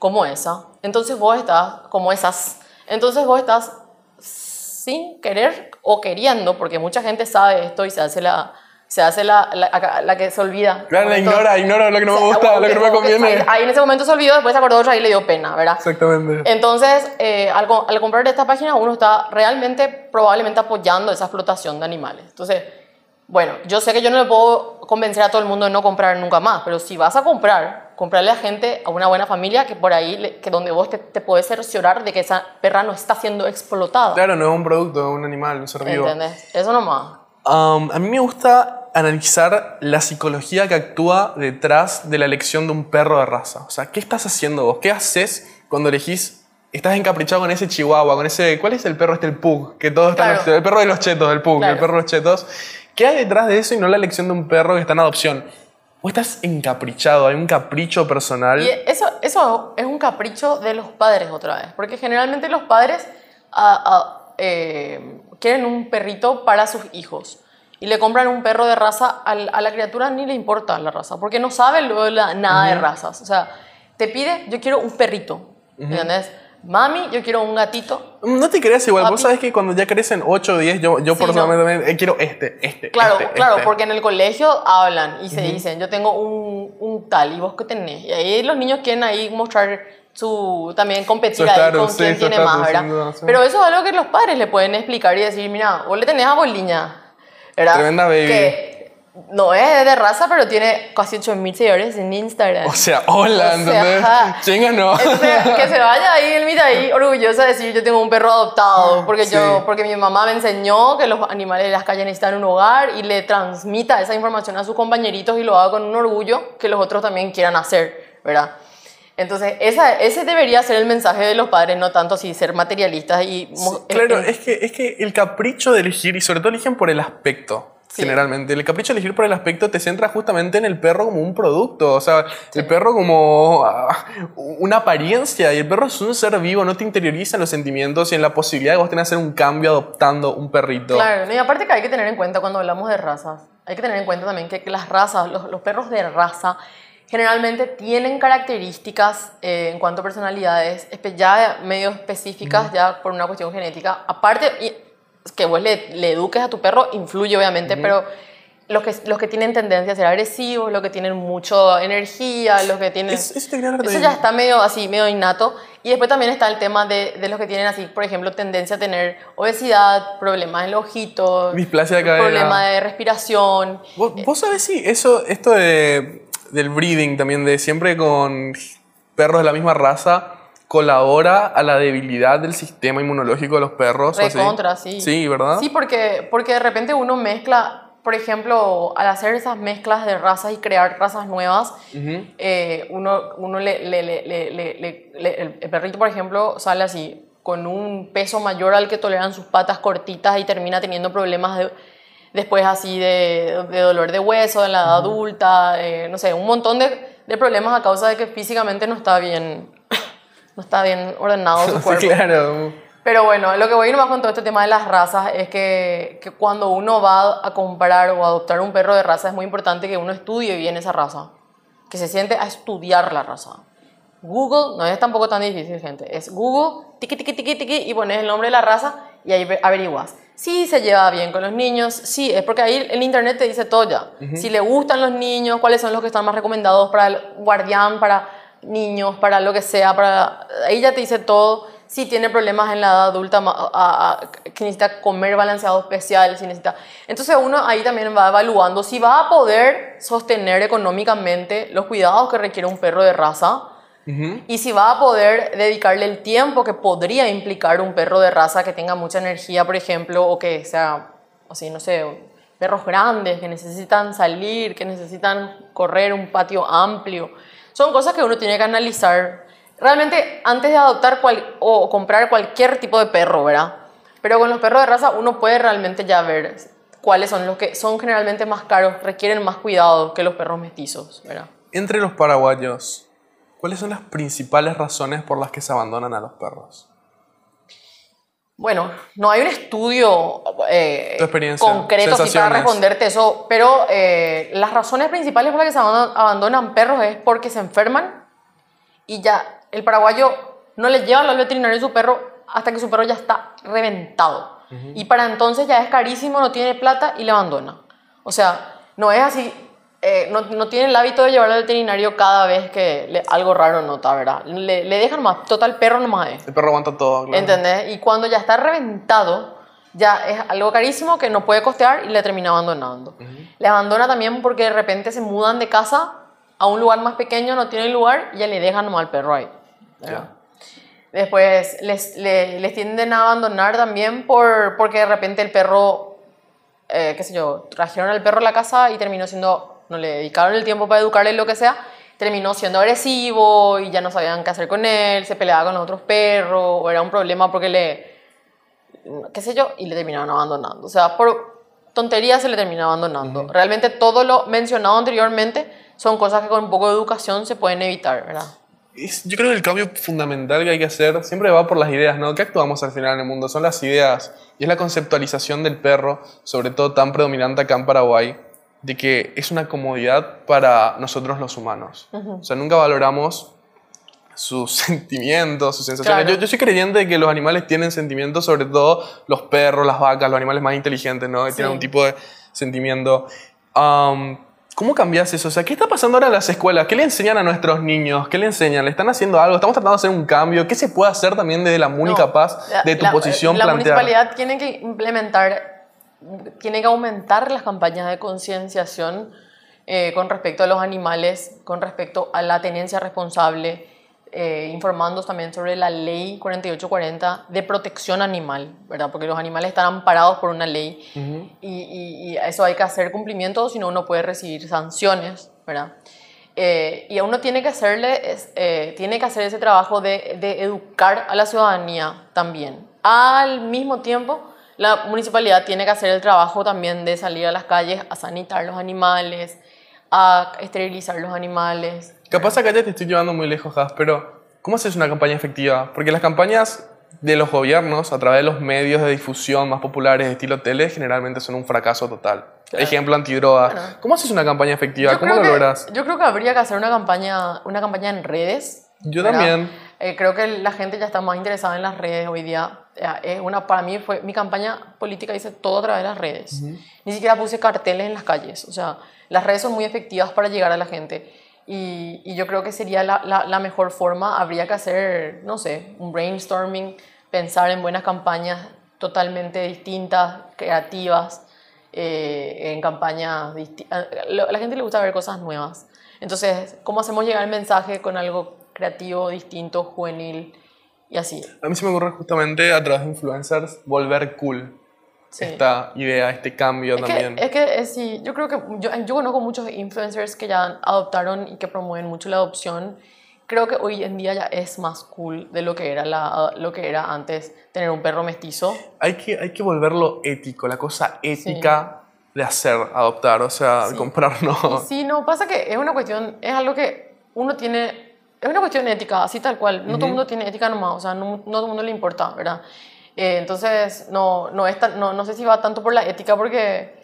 como esa, entonces vos estás, como esas, entonces vos estás sin querer o queriendo, porque mucha gente sabe esto y se hace la, se hace la, la, la que se olvida. Claro, la ignora, ignora lo que no me se- gusta, o lo que no me o conviene. Ahí, ahí en ese momento se olvidó, después se acordó otra y le dio pena, ¿verdad? Exactamente. Entonces, eh, al, al comprar esta página, uno está realmente, probablemente apoyando esa explotación de animales. Entonces, bueno, yo sé que yo no le puedo convencer a todo el mundo de no comprar nunca más, pero si vas a comprar, comprarle a gente, a una buena familia, que por ahí, que donde vos te, te puedes cerciorar de que esa perra no está siendo explotada. Claro, no es un producto, es un animal, un ser vivo. ¿Entendés? Eso nomás. Um, a mí me gusta analizar la psicología que actúa detrás de la elección de un perro de raza. O sea, ¿qué estás haciendo vos? ¿Qué haces cuando elegís? Estás encaprichado con ese chihuahua, con ese... ¿Cuál es el perro este? El pug. Que todos están... Claro. El perro de los chetos, el pug, Claro. el perro de los chetos. ¿Qué hay detrás de eso y no la elección de un perro que está en adopción? O estás encaprichado, hay un capricho personal. Y eso, eso es un capricho de los padres otra vez, porque generalmente los padres ah, ah, eh, quieren un perrito para sus hijos y le compran un perro de raza, a la criatura ni le importa la raza, porque no sabe luego la- nada de razas. O sea, te pide, yo quiero un perrito, ¿entendés? Mami, yo quiero un gatito. No te creas igual, vos Papi. sabes que cuando ya crecen 8 o 10, yo, yo Sí, personalmente también, eh, quiero este, este, Claro, este, claro, este. porque en el colegio hablan y se dicen, yo tengo un, un tal, ¿y vos qué tenés? Y ahí los niños quieren ahí mostrar su, también competir ahí con sí, quién tiene más, ¿verdad? Pero eso es algo que los padres le pueden explicar y decir, mira, vos le tenés a Boliña, ¿verdad? Tremenda baby. Que no es de raza, pero tiene casi 8000 seguidores en Instagram. O sea, hola, O ¿entendés? ¿Quién ganó? Entonces, que se vaya ahí, el mira ahí, orgullosa de decir, yo tengo un perro adoptado, porque, Sí. yo, porque mi mamá me enseñó que los animales de las calles necesitan un hogar y le transmita esa información a sus compañeritos y lo haga con un orgullo que los otros también quieran hacer, ¿verdad? Entonces, esa, ese debería ser el mensaje de los padres, no tanto así ser materialistas y... Claro, eh, es que, es que el capricho de elegir, y sobre todo eligen por el aspecto, Sí. generalmente, el capricho de elegir por el aspecto te centra justamente en el perro como un producto, o sea, el perro como ah, una apariencia, y el perro es un ser vivo, no te interioriza en los sentimientos y en la posibilidad de vos tener que hacer un cambio adoptando un perrito. Claro, y aparte que hay que tener en cuenta cuando hablamos de razas, hay que tener en cuenta también que las razas, los, los perros de raza, generalmente tienen características eh, en cuanto a personalidades ya medio específicas, ya por una cuestión genética. Aparte, y- que vos le, le eduques a tu perro influye obviamente, pero los que, los que tienen tendencia a ser agresivos, los que tienen mucha energía, los que tienen... Es- hablar Eso ya está medio así, medio innato. Y después también está el tema de, de los que tienen así, por ejemplo, tendencia a tener obesidad, problemas en los ojitos, Displasia de cadera. problema de respiración. ¿Vos, vos sabés si eso, esto de, del breeding también, de siempre con perros de la misma raza, colabora a la debilidad del sistema inmunológico de los perros? o así? Recontra, sí. Sí, ¿verdad? Sí, porque, porque de repente uno mezcla, por ejemplo, al hacer esas mezclas de razas y crear razas nuevas, eh, uno, uno le, el perrito, por ejemplo, sale así, con un peso mayor al que toleran sus patas cortitas y termina teniendo problemas de- después así de, de dolor de hueso en la edad adulta, eh, no sé, un montón de, de problemas a causa de que físicamente no está bien, no está bien ordenado su <laughs> Sí, cuerpo. claro. Pero bueno, lo que voy a ir más con todo este tema de las razas es que, que cuando uno va a comprar o adoptar un perro de raza es muy importante que uno estudie bien esa raza, que se siente a estudiar la raza. Google no es tampoco tan difícil, gente. Es Google, tiqui, tiqui, tiqui, tiqui, y pones el nombre de la raza y ahí ve- averiguas. Si se lleva bien con los niños, sí, es porque ahí en internet te dice todo ya. Si le gustan los niños, cuáles son los que están más recomendados para el guardián, para niños, para lo que sea, para ahí ya te dice todo. Si tiene problemas en la edad adulta, a- a- que necesita comer balanceado especial, si necesita. Entonces uno ahí también va evaluando si va a poder sostener económicamente los cuidados que requiere un perro de raza Y si va a poder dedicarle el tiempo que podría implicar un perro de raza que tenga mucha energía, por ejemplo, o que sea, así, no sé, perros grandes que necesitan salir, que necesitan correr un patio amplio. Son cosas que uno tiene que analizar. Realmente, antes de adoptar cual- o comprar cualquier tipo de perro, ¿verdad? Pero con los perros de raza uno puede realmente ya ver cuáles son los que son generalmente más caros, requieren más cuidado que los perros mestizos, ¿verdad? Entre los paraguayos, ¿cuáles son las principales razones por las que se abandonan a los perros? Bueno, no hay un estudio eh, concreto así para responderte eso, pero eh, las razones principales por las que se abandonan, perros es porque se enferman y ya el paraguayo no le lleva al veterinario su perro hasta que su perro ya está reventado. Y para entonces ya es carísimo, no tiene plata y le abandona. O sea, no es así, eh, no, no tiene el hábito de llevarlo al veterinario cada vez que le- algo raro nota, ¿verdad? Le, le dejan más, total perro nomás es. El perro aguanta todo, claro. ¿Entendés? Y cuando ya está reventado, ya es algo carísimo que no puede costear y le termina abandonando. Le abandona también porque de repente se mudan de casa a un lugar más pequeño, no tienen lugar y ya le dejan nomás al perro ahí. Después les, le- les tienden a abandonar también por, porque de repente el perro, eh, qué sé yo, trajeron al perro a la casa y terminó siendo, no le dedicaron el tiempo para educarle lo que sea, terminó siendo agresivo y ya no sabían qué hacer con él, se peleaba con los otros perros, o era un problema porque le, qué sé yo, y le terminaron abandonando. O sea, por tonterías se le termina abandonando. Realmente todo lo mencionado anteriormente son cosas que con un poco de educación se pueden evitar, ¿verdad? Yo creo que el cambio fundamental que hay que hacer siempre va por las ideas, ¿no? ¿Qué actuamos al final en el mundo? Son las ideas y es la conceptualización del perro, sobre todo tan predominante acá en Paraguay, de que es una comodidad para nosotros los humanos. O sea, nunca valoramos sus <laughs> sentimientos, sus sensaciones. Claro. Yo, yo soy creyente de que los animales tienen sentimientos, sobre todo los perros, las vacas, los animales más inteligentes, ¿no? Que tienen un tipo de sentimiento. Am, ¿Cómo cambias eso? O sea, ¿qué está pasando ahora en las escuelas? ¿Qué le enseñan a nuestros niños? ¿Qué le enseñan? ¿Le están haciendo algo? ¿Estamos tratando de hacer un cambio? ¿Qué se puede hacer también desde la MUNI No, la- de tu la- posición La plantear? municipalidad tiene que implementar, tiene que aumentar las campañas de concienciación eh, con respecto a los animales, con respecto a la tenencia responsable, eh, informando también sobre la ley 4840 de protección animal, ¿verdad? Porque los animales están amparados por una ley y, y- eso hay que hacer cumplimiento, si no uno puede recibir sanciones, ¿verdad? Eh, y a uno tiene que, hacerle, eh, tiene que hacer ese trabajo de, de educar a la ciudadanía también. Al mismo tiempo, la municipalidad tiene que hacer el trabajo también de salir a las calles a sanitar los animales, a esterilizar los animales. Capaz acá ya te estoy llevando muy lejos, Has, pero ¿cómo haces una campaña efectiva? Porque las campañas de los gobiernos a través de los medios de difusión más populares de estilo tele generalmente son un fracaso total. Ejemplo, antidrogas. Bueno. ¿Cómo haces una campaña efectiva? ¿Cómo lo logras? Yo creo que habría que hacer una campaña, una campaña en redes. Yo ¿verdad? también. Eh, creo que la gente ya está más interesada en las redes hoy día. Eh, Es una, para mí fue mi campaña política hice todo a través de las redes. Ni siquiera puse carteles en las calles. O sea, las redes son muy efectivas para llegar a la gente. Y, y yo creo que sería la, la- la mejor forma. Habría que hacer, no sé, un brainstorming, pensar en buenas campañas totalmente distintas, creativas, eh, en campañas a la gente le gusta ver cosas nuevas. Entonces, ¿cómo hacemos llegar el mensaje con algo creativo, distinto, juvenil y así? A mí se me ocurre justamente a través de influencers volver cool Sí. esta idea, este cambio Es que, también. es que es, sí, yo creo que yo, yo conozco muchos influencers que ya adoptaron y que promueven mucho la adopción. Creo que hoy en día ya es más cool de lo que era, la, lo que era antes tener un perro mestizo. Hay, que, hay que volverlo ético, la cosa ética de hacer, adoptar, o sea, Sí. comprar no. Sí, no, pasa que es una cuestión, es algo que uno tiene, es una cuestión ética, así tal cual. No todo el mundo tiene ética nomás, o sea, no, no todo el mundo le importa, ¿verdad? Eh, entonces, no, no, es tan- no, no sé si va tanto por la ética, porque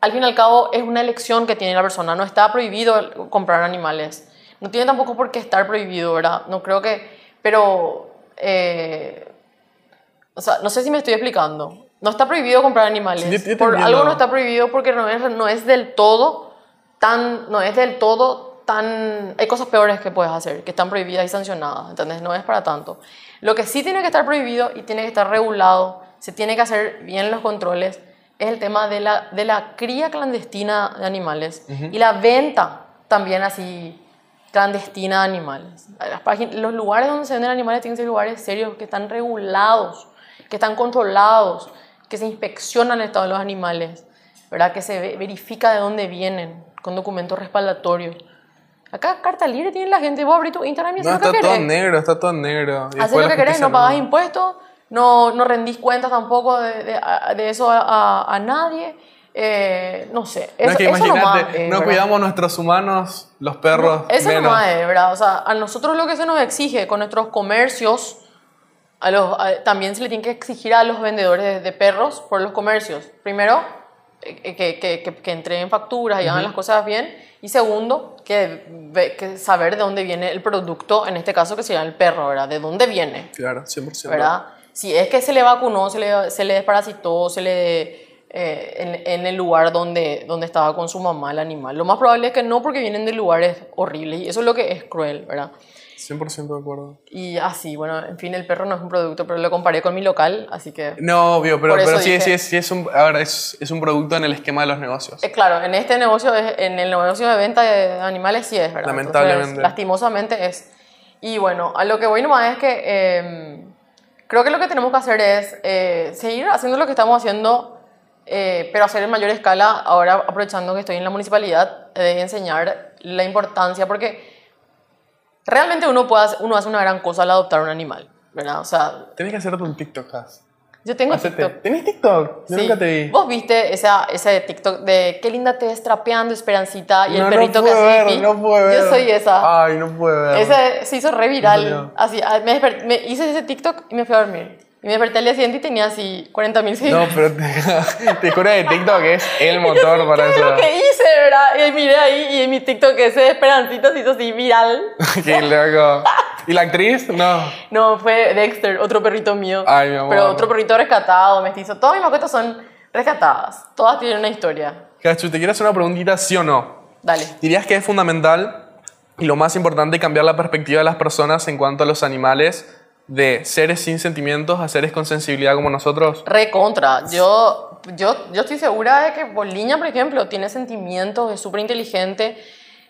al fin y al cabo es una elección que tiene la persona. No está prohibido comprar animales. No tiene tampoco por qué estar prohibido, ¿verdad? No creo que, pero, eh, o sea, no sé si me estoy explicando. No está prohibido comprar animales. Sí, yo- yo te por algo no está prohibido porque no es, no es del todo tan, no es del todo tan, hay cosas peores que puedes hacer, que están prohibidas y sancionadas, ¿entendés? No es para tanto. Lo que sí tiene que estar prohibido y tiene que estar regulado, se tiene que hacer bien los controles, es el tema de la, de la cría clandestina de animales y la venta también así clandestina de animales. Las los lugares donde se venden animales tienen que ser lugares serios, que están regulados, que están controlados, que se inspeccionan el estado de los animales, ¿verdad? que se ve- verifica de dónde vienen con documentos respaldatorios. Acá carta libre tiene la gente, vos abrís tu Instagram y haces No, lo que está todo negro, está todo negro. Haces lo que querés, no pagas impuestos, no, no rendís cuentas tampoco de, de- eso a, a- a nadie. eh, no sé, No eso, es que eso nomás imagínate, es, no cuidamos nuestros humanos, los perros. Eso menos. nomás es, ¿verdad? O sea, a nosotros lo que se nos exige con nuestros comercios, a los, a- también se le tiene que exigir a los vendedores de, de perros por los comercios. Primero, que, que, que, que entreguen facturas y hagan las cosas bien. Y segundo, que, que saber de dónde viene el producto, en este caso que sería el perro, ¿verdad? De dónde viene. Claro, 100%. ¿verdad? Si es que se le vacunó, se le, se le desparasitó, se le... eh, en, en el lugar donde, donde estaba con su mamá el animal. Lo más probable es que no, porque vienen de lugares horribles y eso es lo que es cruel, ¿verdad? 100% de acuerdo. Y así, bueno, en fin, el perro no es un producto, pero lo comparé con mi local, así que... No, obvio, pero, pero sí, dije- sí, es- sí es un, a ver, es, es un producto en el esquema de los negocios. Eh, claro, en este negocio, en el negocio de venta de animales sí es, ¿verdad? Lamentablemente. Entonces, lastimosamente es. Y bueno, a lo que voy nomás es que eh, creo que lo que tenemos que hacer es eh, seguir haciendo lo que estamos haciendo, eh, pero hacer en mayor escala, ahora aprovechando que estoy en la municipalidad, de enseñar la importancia, porque realmente uno, puede, hacer- uno hace una gran cosa al adoptar un animal, ¿verdad? O sea, Tenés que hacerte un TikTok, Has. yo tengo Hacete. TikTok. ¿Tenés TikTok? Yo Sí. nunca te vi. Vos viste esa, ese TikTok de qué linda te ves trapeando, Esperancita, y no, el perrito no que pude hace ver, no pude ver. Yo soy esa. Ay, no pude ver. Ese se hizo re viral. no. Así, ah, me, me hice ese TikTok y me fui a dormir. Y me desperté al día siguiente y tenía así 40 mil No, seguidores. pero <laughs> te, juro que TikTok es el motor <laughs> para ¿Qué es eso. lo que hice, verdad? Y miré ahí y en mi TikTok ese de Esperancita se hizo así viral. <laughs> Qué loco. ¿Y la actriz? No. No, fue Dexter, otro perrito mío. Ay, mi amor. Pero otro perrito rescatado, mestizo. Todas mis mascotas son rescatadas. Todas tienen una historia. Cachu, te quiero hacer una preguntita, ¿sí o no? Dale. ¿Dirías que es fundamental y lo más importante cambiar la perspectiva de las personas en cuanto a los animales de seres sin sentimientos a seres con sensibilidad como nosotros? Re contra. Yo, yo, yo estoy segura de que Boliña, por ejemplo, tiene sentimientos, es súper inteligente.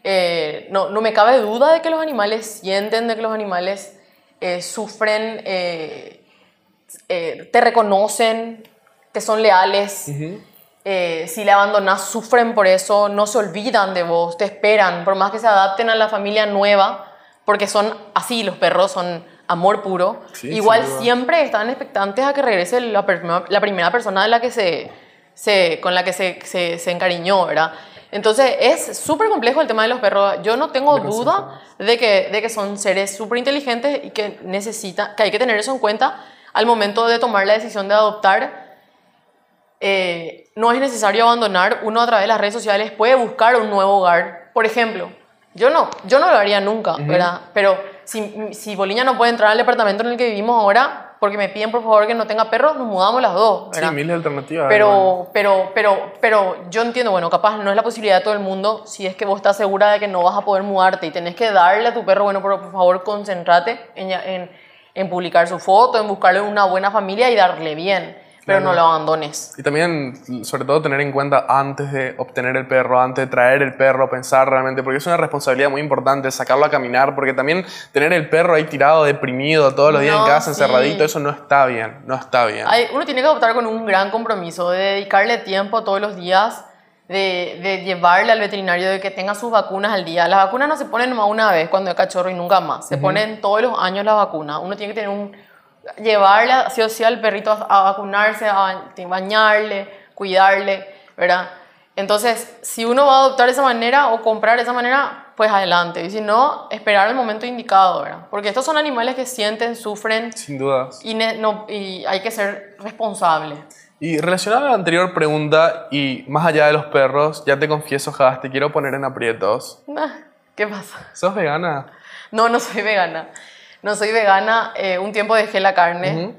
Eh, no, no me cabe duda de que los animales sienten, de que los animales eh, sufren, eh, te reconocen, te son leales. Si le abandonas, sufren por eso, no se olvidan de vos, te esperan, por más que se adapten a la familia nueva, porque son así, los perros son amor puro. Sí, Igual siempre están expectantes a que regrese la, primera persona de la que se, se- con la que se, se, se encariñó, ¿verdad? Entonces es súper complejo el tema de los perros. Yo no tengo Me duda de que, de que son seres súper inteligentes y que necesitan, que hay que tener eso en cuenta al momento de tomar la decisión de adoptar, eh, no es necesario abandonar. Uno a través de las redes sociales puede buscar un nuevo hogar. Por ejemplo, yo no, yo no lo haría nunca, ¿verdad? Pero si, si Boliña no puede entrar al departamento en el que vivimos ahora, porque me piden por favor que no tenga perros, nos mudamos las dos, ¿verdad? Sí, miles de alternativas. Pero, pero, pero, pero yo entiendo, bueno, capaz no es la posibilidad de todo el mundo si es que vos estás segura de que no vas a poder mudarte y tenés que darle a tu perro, bueno, pero por favor concéntrate en, en, en publicar su foto, en buscarle una buena familia y darle bien pero no lo abandones. Y también, sobre todo, tener en cuenta antes de obtener el perro, antes de traer el perro, pensar realmente, porque es una responsabilidad muy importante sacarlo a caminar, porque también tener el perro ahí tirado, deprimido, todos los días en casa, encerradito, eso no está bien, no está bien. Hay, uno tiene que optar con un gran compromiso, de dedicarle tiempo todos los días. De, de, llevarle al veterinario de que tenga sus vacunas al día. Las vacunas no se ponen nomás una vez cuando es cachorro y nunca más. Se ponen todos los años las vacunas. Uno tiene que tener un, llevarle sí o sí al perrito a, vacunarse, a bañarle, cuidarle, ¿verdad? Entonces, si uno va a adoptar de esa manera o comprar de esa manera, pues adelante. Y si no, esperar el momento indicado, ¿verdad? Porque estos son animales que sienten, sufren. Sin dudas. Y, no, y hay que ser responsable. Y relacionado a la anterior pregunta, y más allá de los perros, ya te confieso, Jas, te quiero poner en aprietos. <laughs> ¿Qué pasa? ¿Sos vegana? No, no soy vegana. No soy vegana. Eh, un tiempo dejé la carne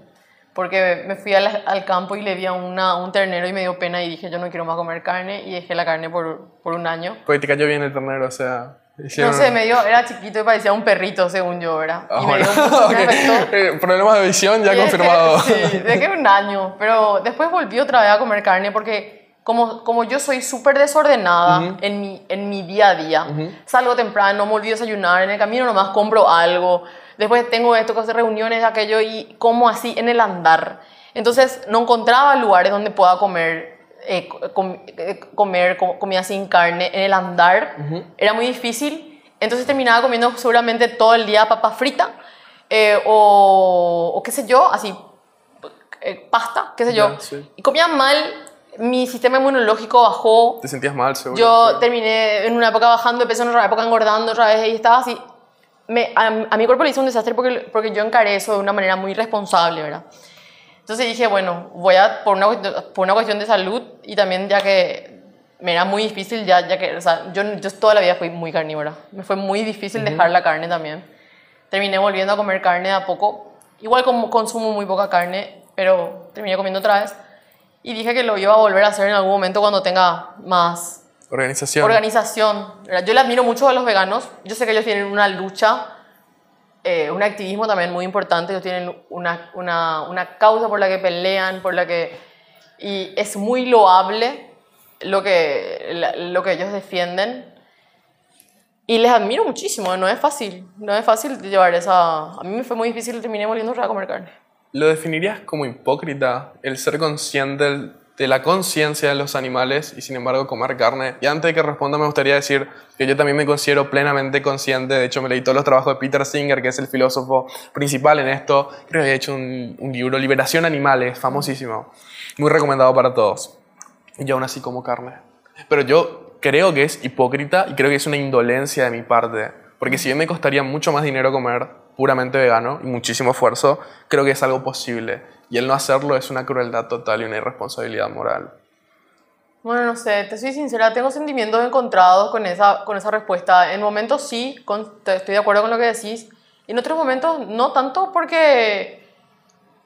porque me fui al, al, campo y le vi a una, un ternero y me dio pena y dije yo no quiero más comer carne y dejé la carne por, por un año. Porque te cayó bien el ternero, o sea... No sé, me dio, era chiquito y parecía un perrito, según yo, ¿verdad? y me dio mucho <laughs> okay. Problemas de visión ya <laughs> confirmado. sí, dejé un año, pero después volví otra vez a comer carne porque como, como yo soy súper desordenada en, mi, en mi día a día, salgo temprano, me olvido desayunar, en el camino nomás compro algo, después tengo esto, cosas, reuniones, aquello, y como así en el andar. Entonces no encontraba lugares donde pueda comer, eh, eh, comer comida sin carne en el andar. Era muy difícil. Entonces terminaba comiendo seguramente todo el día papa frita eh, o, o, qué sé yo, así, pasta, qué sé yo. Y comía mal. Mi sistema inmunológico bajó. ¿Te sentías mal, seguro? Yo terminé en una época bajando de peso, en otra época engordando otra vez y estaba así me, a, mi cuerpo le hizo un desastre porque, porque yo encaré eso de una manera muy responsable, ¿verdad? Entonces dije, bueno, voy a, por una, por una cuestión de salud y también ya que me era muy difícil, ya, ya que, o sea, yo, yo toda la vida fui muy carnívora. Me fue muy difícil dejar la carne también. Terminé volviendo a comer carne a poco. Igual como consumo muy poca carne, pero terminé comiendo otra vez. Y dije que lo iba a volver a hacer en algún momento cuando tenga más Organización. Organización. Yo le admiro mucho a los veganos. Yo sé que ellos tienen una lucha, eh, un activismo también muy importante. Ellos tienen una, una, una, causa por la que pelean, por la que... Y es muy loable lo que, lo que ellos defienden. Y les admiro muchísimo. No es fácil. No es fácil llevar esa... A mí me fue muy difícil. Terminé volviendo a comer carne. ¿Lo definirías como hipócrita el ser consciente del de la conciencia de los animales y sin embargo comer carne. Y antes de que responda me gustaría decir que yo también me considero plenamente consciente, de hecho me leí todos los trabajos de Peter Singer, que es el filósofo principal en esto, creo que ha hecho un, libro, Liberación Animales, famosísimo, muy recomendado para todos. Y yo aún así como carne. Pero yo creo que es hipócrita y creo que es una indolencia de mi parte, porque si bien me costaría mucho más dinero comer puramente vegano y muchísimo esfuerzo, creo que es algo posible y el no hacerlo es una crueldad total y una irresponsabilidad moral. Bueno, no sé, te soy sincera, tengo sentimientos encontrados con esa, con esa respuesta. En momentos sí, estoy de acuerdo con lo que decís, y en otros momentos no tanto porque,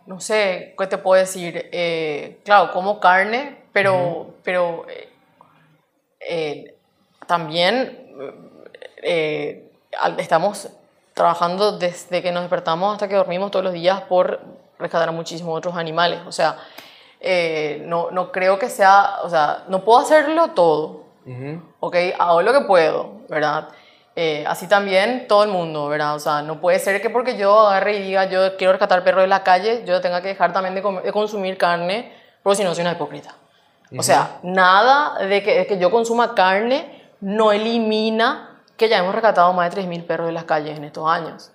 no sé, ¿qué te puedo decir? Eh, claro, como carne, pero, pero eh, eh, también estamos trabajando desde que nos despertamos hasta que dormimos todos los días por rescatar a muchísimos otros animales. O sea, eh, no, no, creo que sea, o sea, no puedo hacerlo todo, ¿ok? Hago lo que puedo, ¿verdad? Eh, así también todo el mundo, ¿verdad? O sea, no puede ser que porque yo agarre y diga yo quiero rescatar perros de la calle, yo tenga que dejar también de, consumir carne, porque si no soy una hipócrita. O sea, nada de que, de que yo consuma carne no elimina que ya hemos rescatado más de 3.000 perros de las calles en estos años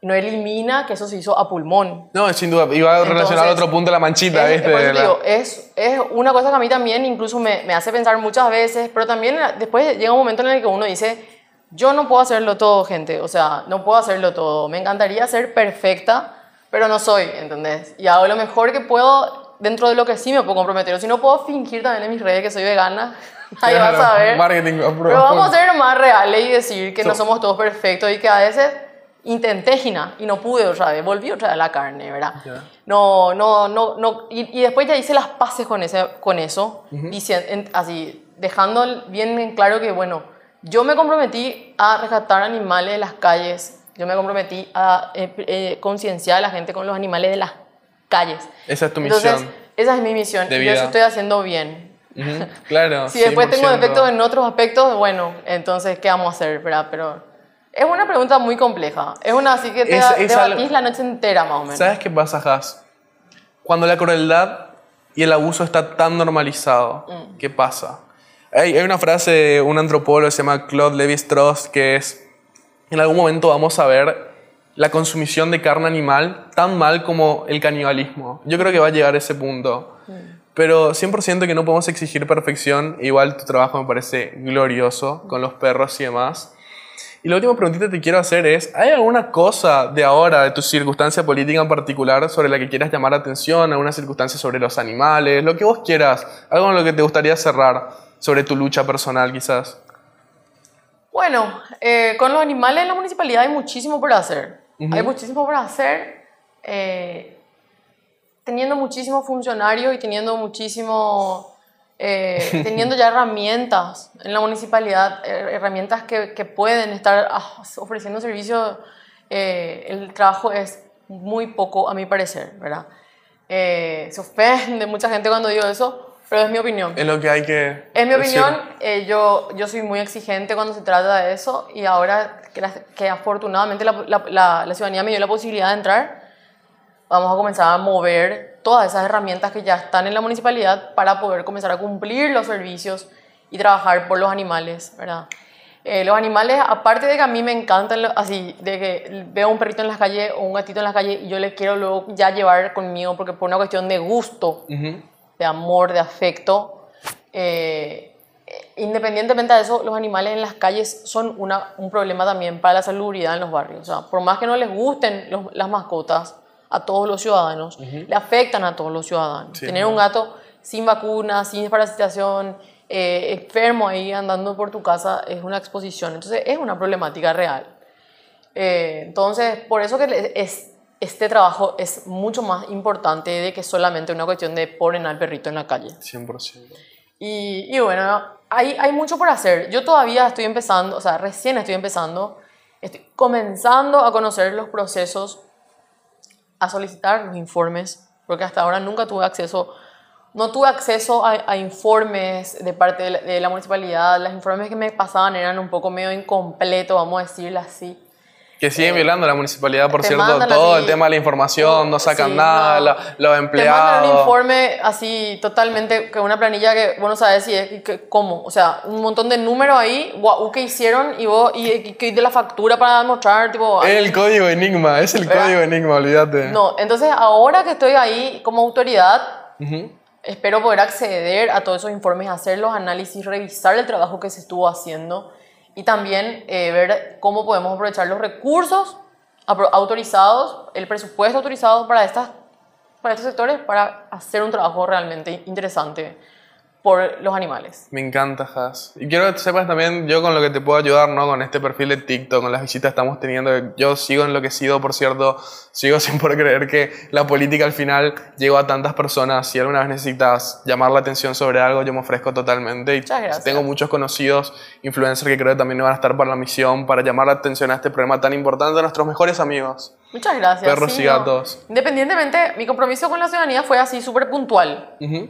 no elimina que eso se hizo a pulmón. No, sin duda, iba a relacionar otro punto la manchita. Es, es, es, una cosa que a mí también incluso me, me, hace pensar muchas veces, pero también después llega un momento en el que uno dice, yo no puedo hacerlo todo, gente, o sea, no puedo hacerlo todo. Me encantaría ser perfecta, pero no soy, ¿entendés? Y hago lo mejor que puedo dentro de lo que sí me puedo comprometer. O si no puedo fingir también en mis redes que soy vegana, <laughs> ahí vas a ver. Marketing Pero vamos a ser más reales y decir que no So- somos todos perfectos y que a veces intenté Gina y no pude otra vez, volví otra vez a la carne, ¿verdad? Ya. No, no, no, no. Y, y después ya hice las paces con, ese, con eso, dicien- en- así, dejando bien en claro que, bueno, yo me comprometí a rescatar animales de las calles, yo me comprometí a eh, eh, concienciar a la gente con los animales de las calles. Esa es tu Entonces, misión. esa es mi misión de y yo eso vida. estoy haciendo bien. <laughs> Claro. Si después tengo 100%. defectos en otros aspectos, bueno, entonces, ¿qué vamos a hacer? ¿verdad? Pero es una pregunta muy compleja. Es una así que te Es- debatís algo- la noche entera, más o menos. ¿Sabes qué pasa, Has? Cuando la crueldad y el abuso está tan normalizado, Mm. ¿qué pasa? Hay, hay una frase de un antropólogo que se llama Claude Lévi-Strauss que es, en algún momento vamos a ver la consumición de carne animal tan mal como el canibalismo. Yo creo que va a llegar a ese punto. Mm. Pero 100% que no podemos exigir perfección. Igual tu trabajo me parece glorioso con los perros y demás. Y la última preguntita que te quiero hacer es, ¿hay alguna cosa de ahora, de tu circunstancia política en particular, sobre la que quieras llamar la atención? ¿Alguna circunstancia sobre los animales? Lo que vos quieras. Algo en lo que te gustaría cerrar sobre tu lucha personal, quizás. Bueno, eh, con los animales en la municipalidad hay muchísimo por hacer. Hay muchísimo por hacer. eh, teniendo muchísimos funcionarios y teniendo muchísimo. eh, <laughs> teniendo ya herramientas en la municipalidad, eh, herramientas que, que pueden estar ah, ofreciendo servicios, eh, el trabajo es muy poco, a mi parecer, ¿verdad? Eh, se ofende mucha gente cuando digo eso, pero es mi opinión. Es lo que hay que... En mi decir. opinión, eh, yo, yo soy muy exigente cuando se trata de eso y ahora que, que afortunadamente la, la- la- la ciudadanía me dio la posibilidad de entrar, vamos a comenzar a mover todas esas herramientas que ya están en la municipalidad para poder comenzar a cumplir los servicios y trabajar por los animales, ¿verdad? Eh, los animales, aparte de que a mí me encantan, así, de que veo un perrito en la calle o un gatito en la calle y yo le quiero luego ya llevar conmigo porque por una cuestión de gusto, Ujú. de amor, de afecto. eh, independientemente de eso, los animales en las calles son una, un problema también para la salubridad en los barrios. O sea, por más que no les gusten los- las mascotas a todos los ciudadanos, le afectan a todos los ciudadanos. Sí, Tener un gato sin vacuna, sin desparasitación, eh, enfermo ahí andando por tu casa es una exposición. Entonces es una problemática real. Eh, entonces, por eso que es, este trabajo es mucho más importante de que solamente una cuestión de poner al perrito en la calle. 100%. Y, y bueno, hay, hay mucho por hacer. Yo todavía estoy empezando, o sea, recién estoy empezando, estoy comenzando a conocer los procesos, a solicitar los informes, porque hasta ahora nunca tuve acceso, no tuve acceso a, a informes de parte de la, de la municipalidad. Los informes que me pasaban eran un poco medio incompletos, vamos a decirlo así. Que siguen violando la municipalidad, por cierto, todo así- el tema de la información, no sacan Sí, nada, no. la- los Te mandan un empleados. informe así totalmente, que una planilla que vos no sabes si es, que, cómo. O sea, un montón de números ahí, guau, que hicieron y vos, y, y- de la factura para mostrar, tipo... Es el código Enigma, es el ¿Verdad? código Enigma, olvídate. No, entonces ahora que estoy ahí como autoridad, Ujú. espero poder acceder a todos esos informes, hacer los análisis, revisar el trabajo que se estuvo haciendo y también eh, ver cómo podemos aprovechar los recursos autorizados, el presupuesto autorizado para, estas, para estos sectores para hacer un trabajo realmente interesante por los animales. Me encanta, Has. Y quiero que sepas también, yo con lo que te puedo ayudar, ¿no? Con este perfil de TikTok, con las visitas que estamos teniendo. Yo sigo enloquecido, por cierto. Sigo <laughs> sin poder creer que la política al final llegó a tantas personas. Si alguna vez necesitas llamar la atención sobre algo, yo me ofrezco totalmente. Y Muchas gracias. tengo muchos conocidos influencers que creo que también van a estar para la misión, para llamar la atención a este problema tan importante. Nuestros mejores amigos. Muchas gracias. Perros y no. gatos. Independientemente, mi compromiso con la ciudadanía fue así súper puntual. Ujú.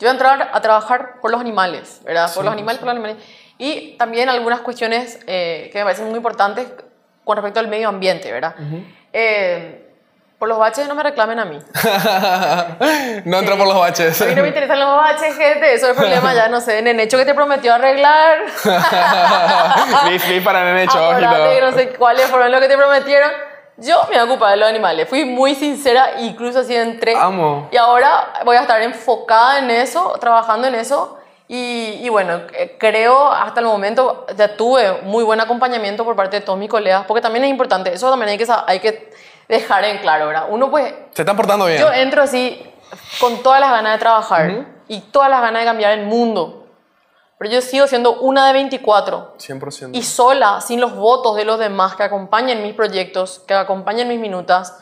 Yo voy a entrar a trabajar por los animales, ¿verdad? Por los animales, por los animales. Y también algunas cuestiones eh, que me parecen muy importantes con respecto al medio ambiente, ¿verdad? Eh, por los baches no me reclamen a mí. <laughs> no entra por los baches. A mí no me interesan los baches, gente. Eso es el problema ya, no sé, en el hecho que te prometió arreglar. <laughs> Bif, bif para nene Acordate que no sé cuáles fueron los que te prometieron. Yo me ocupa de los animales. Fui muy sincera, incluso así entré. Amo. Y ahora voy a estar enfocada en eso, trabajando en eso. Y, y bueno, eh, creo hasta el momento ya tuve muy buen acompañamiento por parte de todos mis colegas, porque también es importante, eso también hay que, hay que dejar en claro, ¿verdad? Uno pues, Se están portando bien. yo entro así con todas las ganas de trabajar y todas las ganas de cambiar el mundo, pero yo sigo siendo una de 24 100%. y sola, sin los votos de los demás que acompañen mis proyectos, que acompañen mis minutas,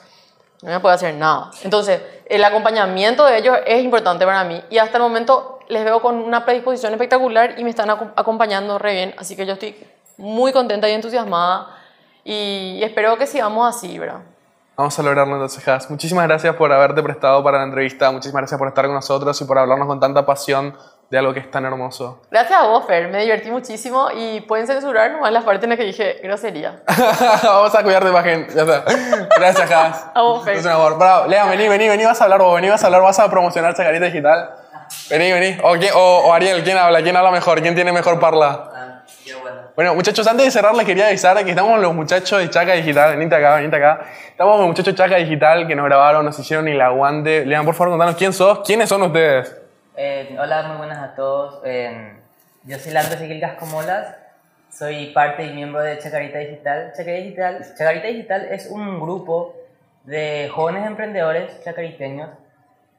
no me puedo hacer nada. Entonces, el acompañamiento de ellos es importante para mí y hasta el momento les veo con una predisposición espectacular y me están aco- acompañando re bien, así que yo estoy muy contenta y entusiasmada y espero que sigamos así, ¿verdad? Vamos a lograrlo entonces, Has. Muchísimas gracias por haberte prestado para la entrevista. Muchísimas gracias por estar con nosotros y por hablarnos con tanta pasión de algo que es tan hermoso. Gracias a vos, Fer, me divertí muchísimo y pueden censurar nomás las partes en las que dije grosería. <laughs> Vamos a cuidar de imagen. Ya está. Gracias, Has. A vos, Fer. Es un amor. Bravo. Lea, vení, vení, vení. Vas a hablar vos. Vení, vas a hablar. Vas a promocionar Chacarita Digital. Vení, vení. O, quién- o- o Ariel, ¿quién habla? ¿Quién habla mejor? ¿Quién tiene mejor parla? Bueno, muchachos, antes de cerrar les quería avisar que estamos los muchachos de Chaca Digital. Venite acá, venite acá. Estamos con los muchachos de Chaca Digital que nos grabaron, nos hicieron el aguante. Lean, por favor, contanos quién sos. ¿Quiénes son ustedes? Eh, hola, muy buenas a todos. Eh, yo soy Lando Ezequiel Cascomolas, soy parte y miembro de Chacarita Digital. Chacarita Digital. Chacarita Digital es un grupo de jóvenes emprendedores chacariteños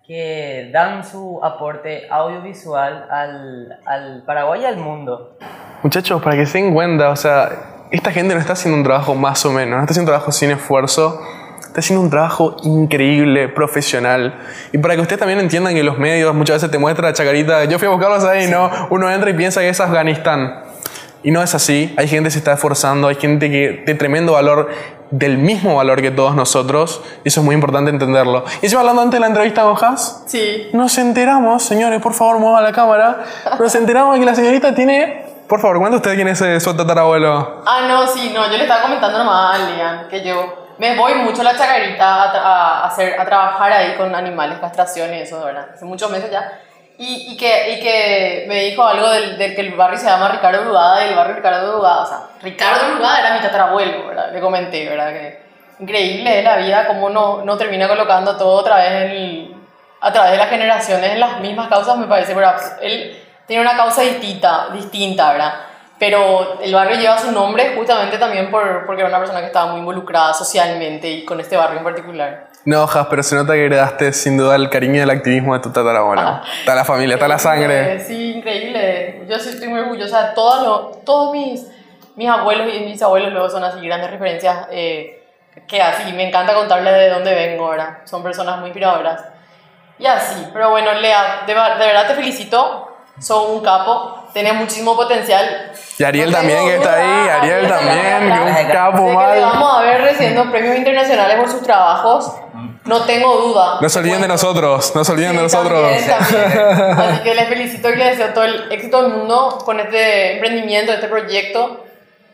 que dan su aporte audiovisual al, al Paraguay y al mundo. Muchachos, para que se den cuenta, o sea, esta gente no está haciendo un trabajo más o menos, no está haciendo un trabajo sin esfuerzo, está haciendo un trabajo increíble, profesional. Y para que ustedes también entiendan que los medios muchas veces te muestran a Chacarita, yo fui a buscarlos ahí, ¿no? Uno entra y piensa que es Afganistán. Y no es así, hay gente que se está esforzando, hay gente que de tremendo valor, del mismo valor que todos nosotros, y eso es muy importante entenderlo. Y encima hablando antes de la entrevista con Haas, Sí. nos enteramos, señores, por favor, mueva la cámara. Nos enteramos de que la señorita tiene. Por favor, cuenta usted quién es su tatarabuelo. Ah, no, sí, no, yo le estaba comentando nomás a Lian que yo me voy mucho a la chacarita a, tra- a hacer, a trabajar ahí con animales, castración y eso, ¿verdad? Hace muchos meses ya. Y, y, que, y que me dijo algo del, del que el barrio se llama Ricardo Brugada y el barrio Ricardo Brugada, o sea, Ricardo Brugada era mi tatarabuelo, ¿verdad? Le comenté, ¿verdad? Que increíble es la vida, cómo no, no termina colocando todo otra vez en el- a través de las generaciones en las mismas causas, me parece, ¿verdad? Él tiene una causa distinta, distinta, ¿verdad? Pero el barrio lleva su nombre justamente también por, porque era una persona que estaba muy involucrada socialmente y con este barrio en particular. No, Jas, pero se nota que heredaste sin duda el cariño y el activismo de tu tatarabuelo. Está la familia, está la sangre. Sí, increíble. Yo sí estoy muy orgullosa todos, los- todos mis, mis abuelos y mis abuelos luego son así grandes referencias eh, que así me encanta contarles de dónde vengo ahora. Son personas muy inspiradoras. Y así, pero bueno, Lea, de, de verdad te felicito. Sos un capo, tenés muchísimo potencial. Y Ariel No también, que está ahí. Ariel también, que un capo Sé que le mal. vamos a ver recibiendo premios internacionales por sus trabajos. No tengo duda. No se olviden de nosotros, no se olviden de Sí, nosotros. también, también. <laughs> Así que les felicito y les deseo todo el éxito del mundo con este emprendimiento, este proyecto.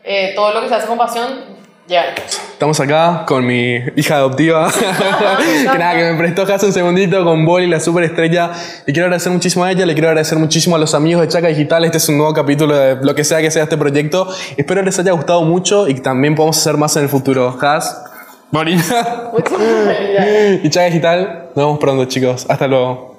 Eh, todo lo que se hace con pasión, llegará. Estamos acá con mi hija adoptiva. <laughs> que nada, que me prestó hace un segundito con Boli, la superestrella. Le quiero agradecer muchísimo a ella, le quiero agradecer muchísimo a los amigos de Chaca Digital. Este es un nuevo capítulo de lo que sea que sea este proyecto. Espero les haya gustado mucho y que también podamos hacer más en el futuro. Has, gracias. <laughs> y Chaca Digital. Nos vemos pronto, chicos. Hasta luego.